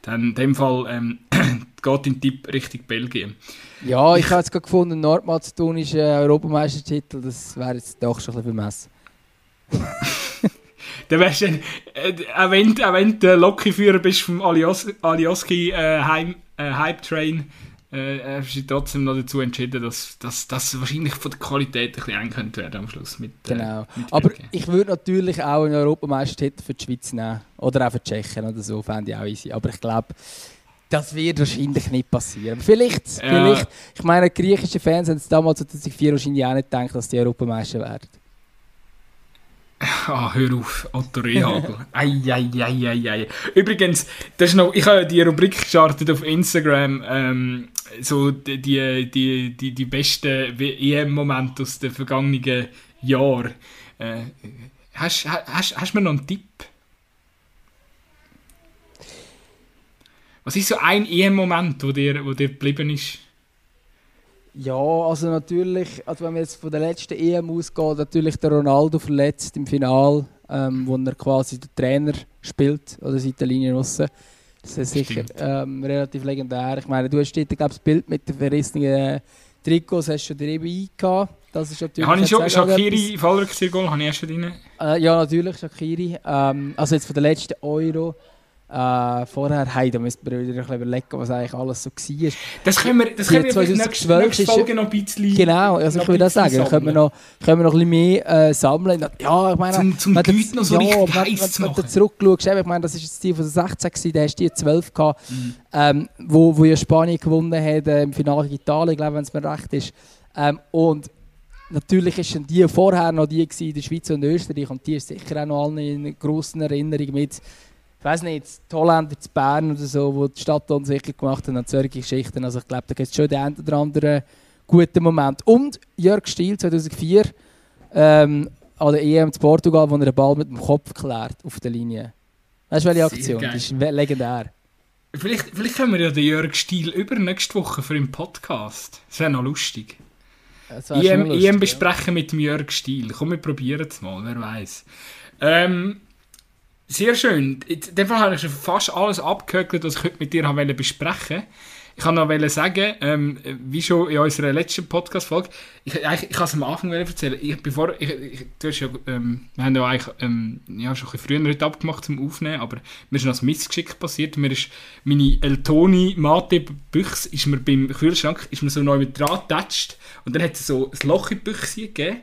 dann in dem Fall ähm, geht in Tipp Richtung Belgien. Ja, ich, ich habe jetzt gerade gefunden, nordmazedonischer Europameistertitel, das wäre jetzt doch schon ein bisschen vermessen. dann wärst du, äh, auch wenn, auch wenn du Lokführer bist vom Alios, Alioski äh, Heim, äh, Hype Train, äh, hast du trotzdem noch dazu entschieden, dass das wahrscheinlich von der Qualität ein bisschen eng könnte werden am Schluss. Mit, äh, genau. Mit Aber ich würde natürlich auch einen Europameistertitel für die Schweiz nehmen. Oder auch für die Tschechen oder so, fände ich auch easy. Aber ich glaube, das wird wahrscheinlich nicht passieren. Vielleicht, ja. vielleicht. Ich meine, griechische Fans haben es damals 2004 wahrscheinlich auch nicht gedacht, dass die Europameister werden. Ah, hör auf, Otto Rehagel. Eieieiei. Übrigens, das ist noch, ich habe die Rubrik gestartet auf Instagram, ähm, so die, die, die, die, besten EM-Momente aus den vergangenen Jahren. Äh, hast, hast, hast du mir noch einen Tipp? Was ist so ein EM-Moment, wo dir, wo dir geblieben ist? Ja, also natürlich, also wenn wir jetzt von der letzten EM ausgehen, natürlich der Ronaldo verletzt im Final, ähm, wo er quasi der Trainer spielt oder Seitenlinie raus. Das ist sicher ähm, relativ legendär. Ich meine, du hast dort, glaube das Bild mit den verrissenen Trikots hast du dir eben eingehabt. Das ist natürlich... Habe ich schon, Shakiri, Fallrückzieher-Goal, habe ich erst drin. Äh, ja, natürlich, Shakiri. Ähm, also jetzt von der letzten Euro äh, vorher, hey, da müssen wir wieder überlegen, was eigentlich alles so war. Das können wir, das können wir vielleicht nächste, nächste Folge noch ein bisschen... Genau, also ich würde das sagen, dann können wir noch, können wir noch ein bisschen mehr äh, sammeln. Ja, ich meine... Zum, zum wenn du, noch so ja, richtig wenn, heiß wenn, wenn, du zurückschaust, ich meine, das war das Ziel von der 16 gewesen, da hast du die 12 gehabt, mhm. ähm, wo, wo ja Spanien gewonnen hat, äh, im Finale gegen Italien, glaube wenn es mir recht ist. Ähm, und natürlich waren die vorher noch die in der Schweiz und Österreich und die ist sicher auch noch alle in grossen Erinnerung mit ich weiß nicht, die Holländer zu Bern oder so, wo die Stadt unsicher gemacht haben, an solche Geschichten. Also ich glaube, da gibt es schon den einen oder anderen guten Moment. Und Jörg Stiel 2004 ähm, an der EM zu Portugal, wo er den Ball mit dem Kopf klärt auf der Linie. Weißt du, welche Aktion? Das ist legendär. Vielleicht, vielleicht können wir ja den Jörg Stiel über nächste Woche für den Podcast. Das wäre noch lustig. EM, lustig, EM besprechen ja. mit dem Jörg Stiel. Komm, wir probieren es mal, wer weiß. Ähm, sehr schön. In dem Fall habe ich schon fast alles abgehökelt, was ich heute mit dir besprechen wollte. Ich kann noch sagen, ähm, wie schon in unserer letzten Podcast-Folge, ich, ich, ich kann es am Anfang erzählen. Ich, bevor, ich, ich, du hast ja, ähm, wir haben ja eigentlich ähm, ja, schon ein früher heute abgemacht zum Aufnehmen, aber mir ist noch ein Missgeschick passiert. Mir ist meine Eltoni Mate Büchse ist mir beim Kühlschrank ist mir so neu mit dran getatscht und dann hat es so ein Loch in die Büchse gegeben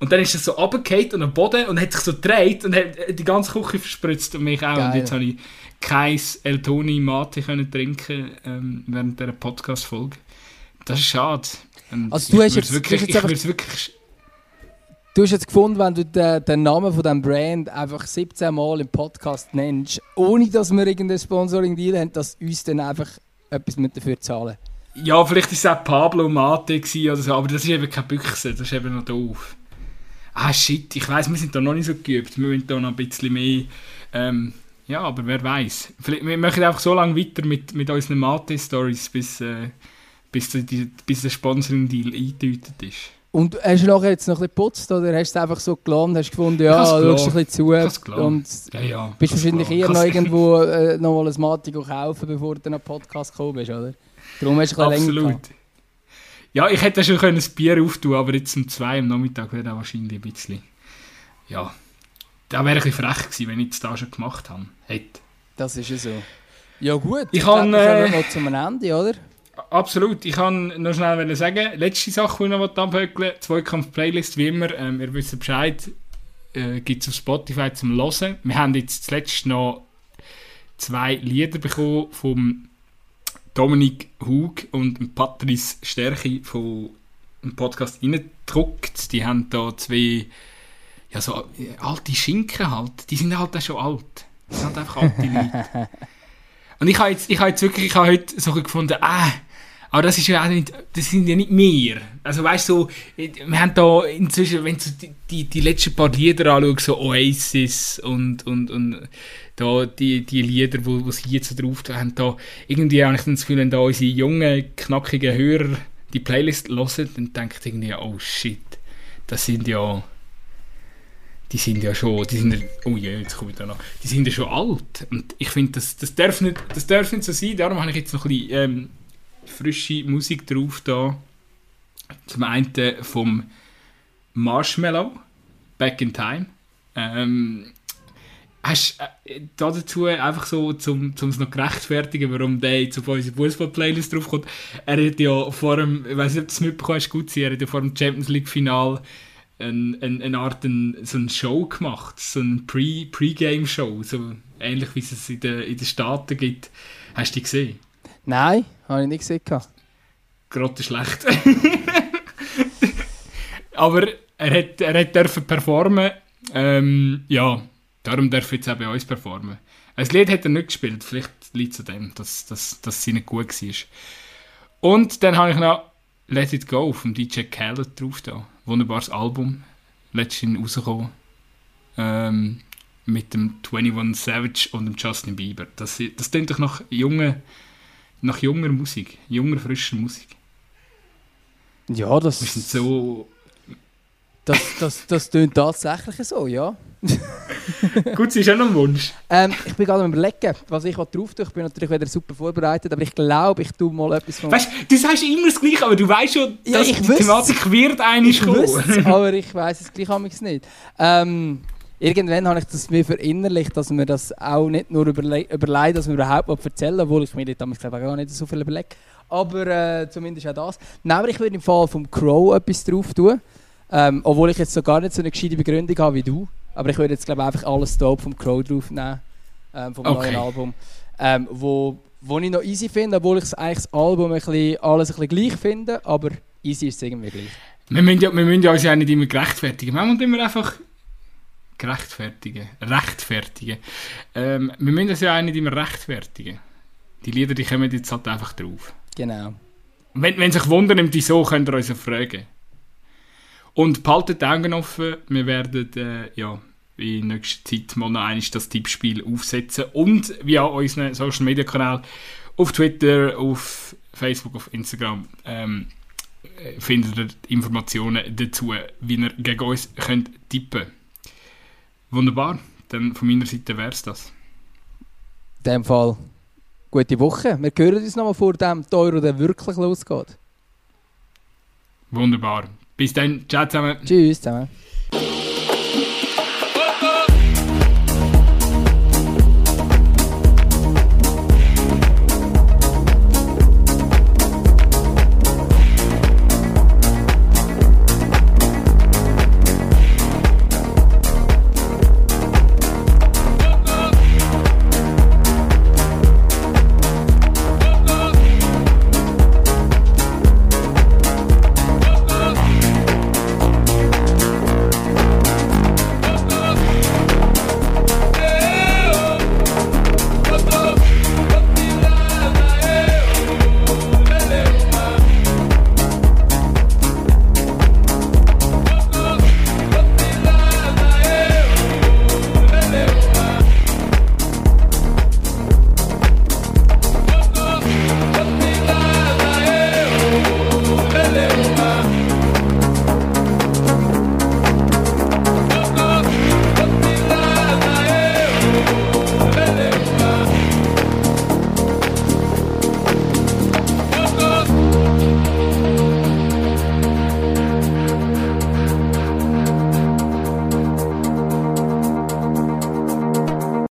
und dann ist er so runtergefallen und am Boden und hat sich so gedreht und hat die ganze Küche verspritzt und mich auch. Geil. Und jetzt habe ich kein Eltoni Mate können trinken ähm, während dieser Podcast-Folge. Das ist schade. Und also du hast jetzt, wirklich, du hast jetzt wirklich Du hast jetzt gefunden, wenn du den, den Namen von diesem Brand einfach 17 Mal im Podcast nennst, ohne dass wir irgendein Sponsoring-Deal haben, dass uns dann einfach etwas dafür zahlen Ja, vielleicht war es auch Pablo Mate oder so, aber das ist eben keine Büchse, das ist eben noch doof ah shit, ich weiß, wir sind da noch nicht so geübt, wir müssen da noch ein bisschen mehr, ähm, ja, aber wer weiß. Wir machen einfach so lange weiter mit, mit unseren Mate-Stories, bis, äh, bis, die, bis der Sponsoring-Deal eingetütet ist. Und hast du nachher jetzt noch ein bisschen geputzt oder hast du es einfach so gelassen, hast gefunden, ja, schaust ein bisschen zu und ja, ja, bist wahrscheinlich eher noch irgendwo äh, noch mal ein Mate kaufen, bevor du einen Podcast gekommen bist, oder? Darum hast du ein bisschen Absolut. Ja, ich hätte schon ein Bier auftun aber jetzt um zwei am Nachmittag wäre das wahrscheinlich ein bisschen. Ja, da wäre ein bisschen frech gewesen, wenn ich das da schon gemacht habe. Hätte. Das ist ja so. Ja, gut. Ich, ich kann. Äh, noch zum Ende, oder? Absolut. Ich kann noch schnell sagen, letzte Sache, die ich noch abhökeln Zweikampf-Playlist, wie immer. Ähm, ihr wisst Bescheid, äh, gibt es auf Spotify zum Hören. Wir haben jetzt zuletzt noch zwei Lieder bekommen vom Dominik Hug und Patrice Stärke vom Podcast reingedruckt. Die haben da zwei ja, so äh, alte Schinken halt. Die sind halt auch schon alt. Das sind halt einfach alte Leute. Und ich habe jetzt, ich habe jetzt wirklich, ich habe heute so gefunden, ah, aber das ist ja auch nicht, das sind ja nicht mehr. Also weißt du, wir haben da inzwischen, wenn du die, die, die letzten paar Lieder anschaust, so Oasis und, und, und da die, die Lieder, wo, wo sie jetzt drauf haben, da irgendwie habe ich das Gefühl, wenn da unsere jungen, knackigen Hörer die Playlist hören, dann denkt irgendwie, oh shit, das sind ja die sind ja schon, die sind oh je, jetzt komme ich da noch, die sind ja schon alt. Und ich finde, das, das, darf nicht, das darf nicht so sein, darum habe ich jetzt noch ein bisschen ähm, frische Musik drauf da. Zum einen vom Marshmallow, Back in Time. Ähm, hast äh, dazu einfach so, zum es noch gerechtfertigen, warum der jetzt auf unsere Fußball-Playlist draufkommt. Er hat ja vor dem, ich weiß nicht, ob du es mitbekommen hast, gut er hat ja vor dem Champions League-Final eine, eine, eine Art ein, so eine Show gemacht, so eine Pre-Game-Show, so ähnlich wie es in den, in den Staaten gibt. Hast du die gesehen? Nein, habe ich nicht gesehen. Gerade schlecht. Aber er hat, er hat dürfen performen. Ähm, ja, darum darf er jetzt auch bei uns performen. Ein Lied hat er nicht gespielt, vielleicht liegt es an dem, dass, dass, dass sie nicht gut war. Und dann habe ich noch Let It Go vom DJ Khaled drauf da. Wunderbares Album, letztens rausgekommen. Ähm, mit dem 21 Savage und dem Justin Bieber. Das, das klingt doch nach, junge, nach junger Musik, junger, frischer Musik. Ja, das... Wir sind so das, das, das klingt tatsächlich so, ja. Gut, sie ist auch noch ein Wunsch. Ähm, ich bin gerade am überlegen, was ich drauf tue. Ich bin natürlich wieder super vorbereitet, aber ich glaube, ich tue mal etwas von... Weißt du, sagst immer das Gleiche, aber du weißt schon, ja, dass die Thematik wird eigentlich kommen. aber ich weiß es gleich nicht. Ähm, irgendwann habe ich das mir verinnerlicht, dass mir das auch nicht nur überle überlegt, dass wir überhaupt was erzählen, obwohl ich mir damals glaube gar nicht so viel überlege. Aber äh, zumindest auch das. Nein, aber ich würde im Fall vom Crow etwas drauf tun. Ähm, obwohl ich jetzt so gar nicht so eine gescheite Begründung habe wie du. Aber ich würde jetzt glaube einfach alles Dope vom Crow draufnehmen, ähm, vom okay. neuen Album. Ähm, wo, wo ich noch easy finde, obwohl ich eigentlich das Album ein bisschen, alles ein bisschen gleich finde, aber easy ist es irgendwie gleich. Wir müssen, ja, wir müssen ja uns ja nicht immer gerechtfertigen. Wir müssen immer einfach gerechtfertigen. Rechtfertigen. Ähm, wir müssen uns ja auch nicht immer rechtfertigen. Die Lieder die kommen jetzt halt einfach drauf. Genau. Wenn, wenn sich wundern, wieso, könnt ihr uns ja fragen. Und behaltet die Augen offen, wir werden äh, ja, in nächster Zeit mal noch einmal das Tippspiel aufsetzen und via unseren Social Media Kanal auf Twitter, auf Facebook, auf Instagram ähm, äh, findet ihr Informationen dazu, wie ihr gegen uns könnt tippen Wunderbar, dann von meiner Seite wäre es das. In dem Fall gute Woche. Wir hören uns nochmal vor dem Euro, der wirklich losgeht. Wunderbar. Bis dann. Ciao zusammen. Tschüss zusammen.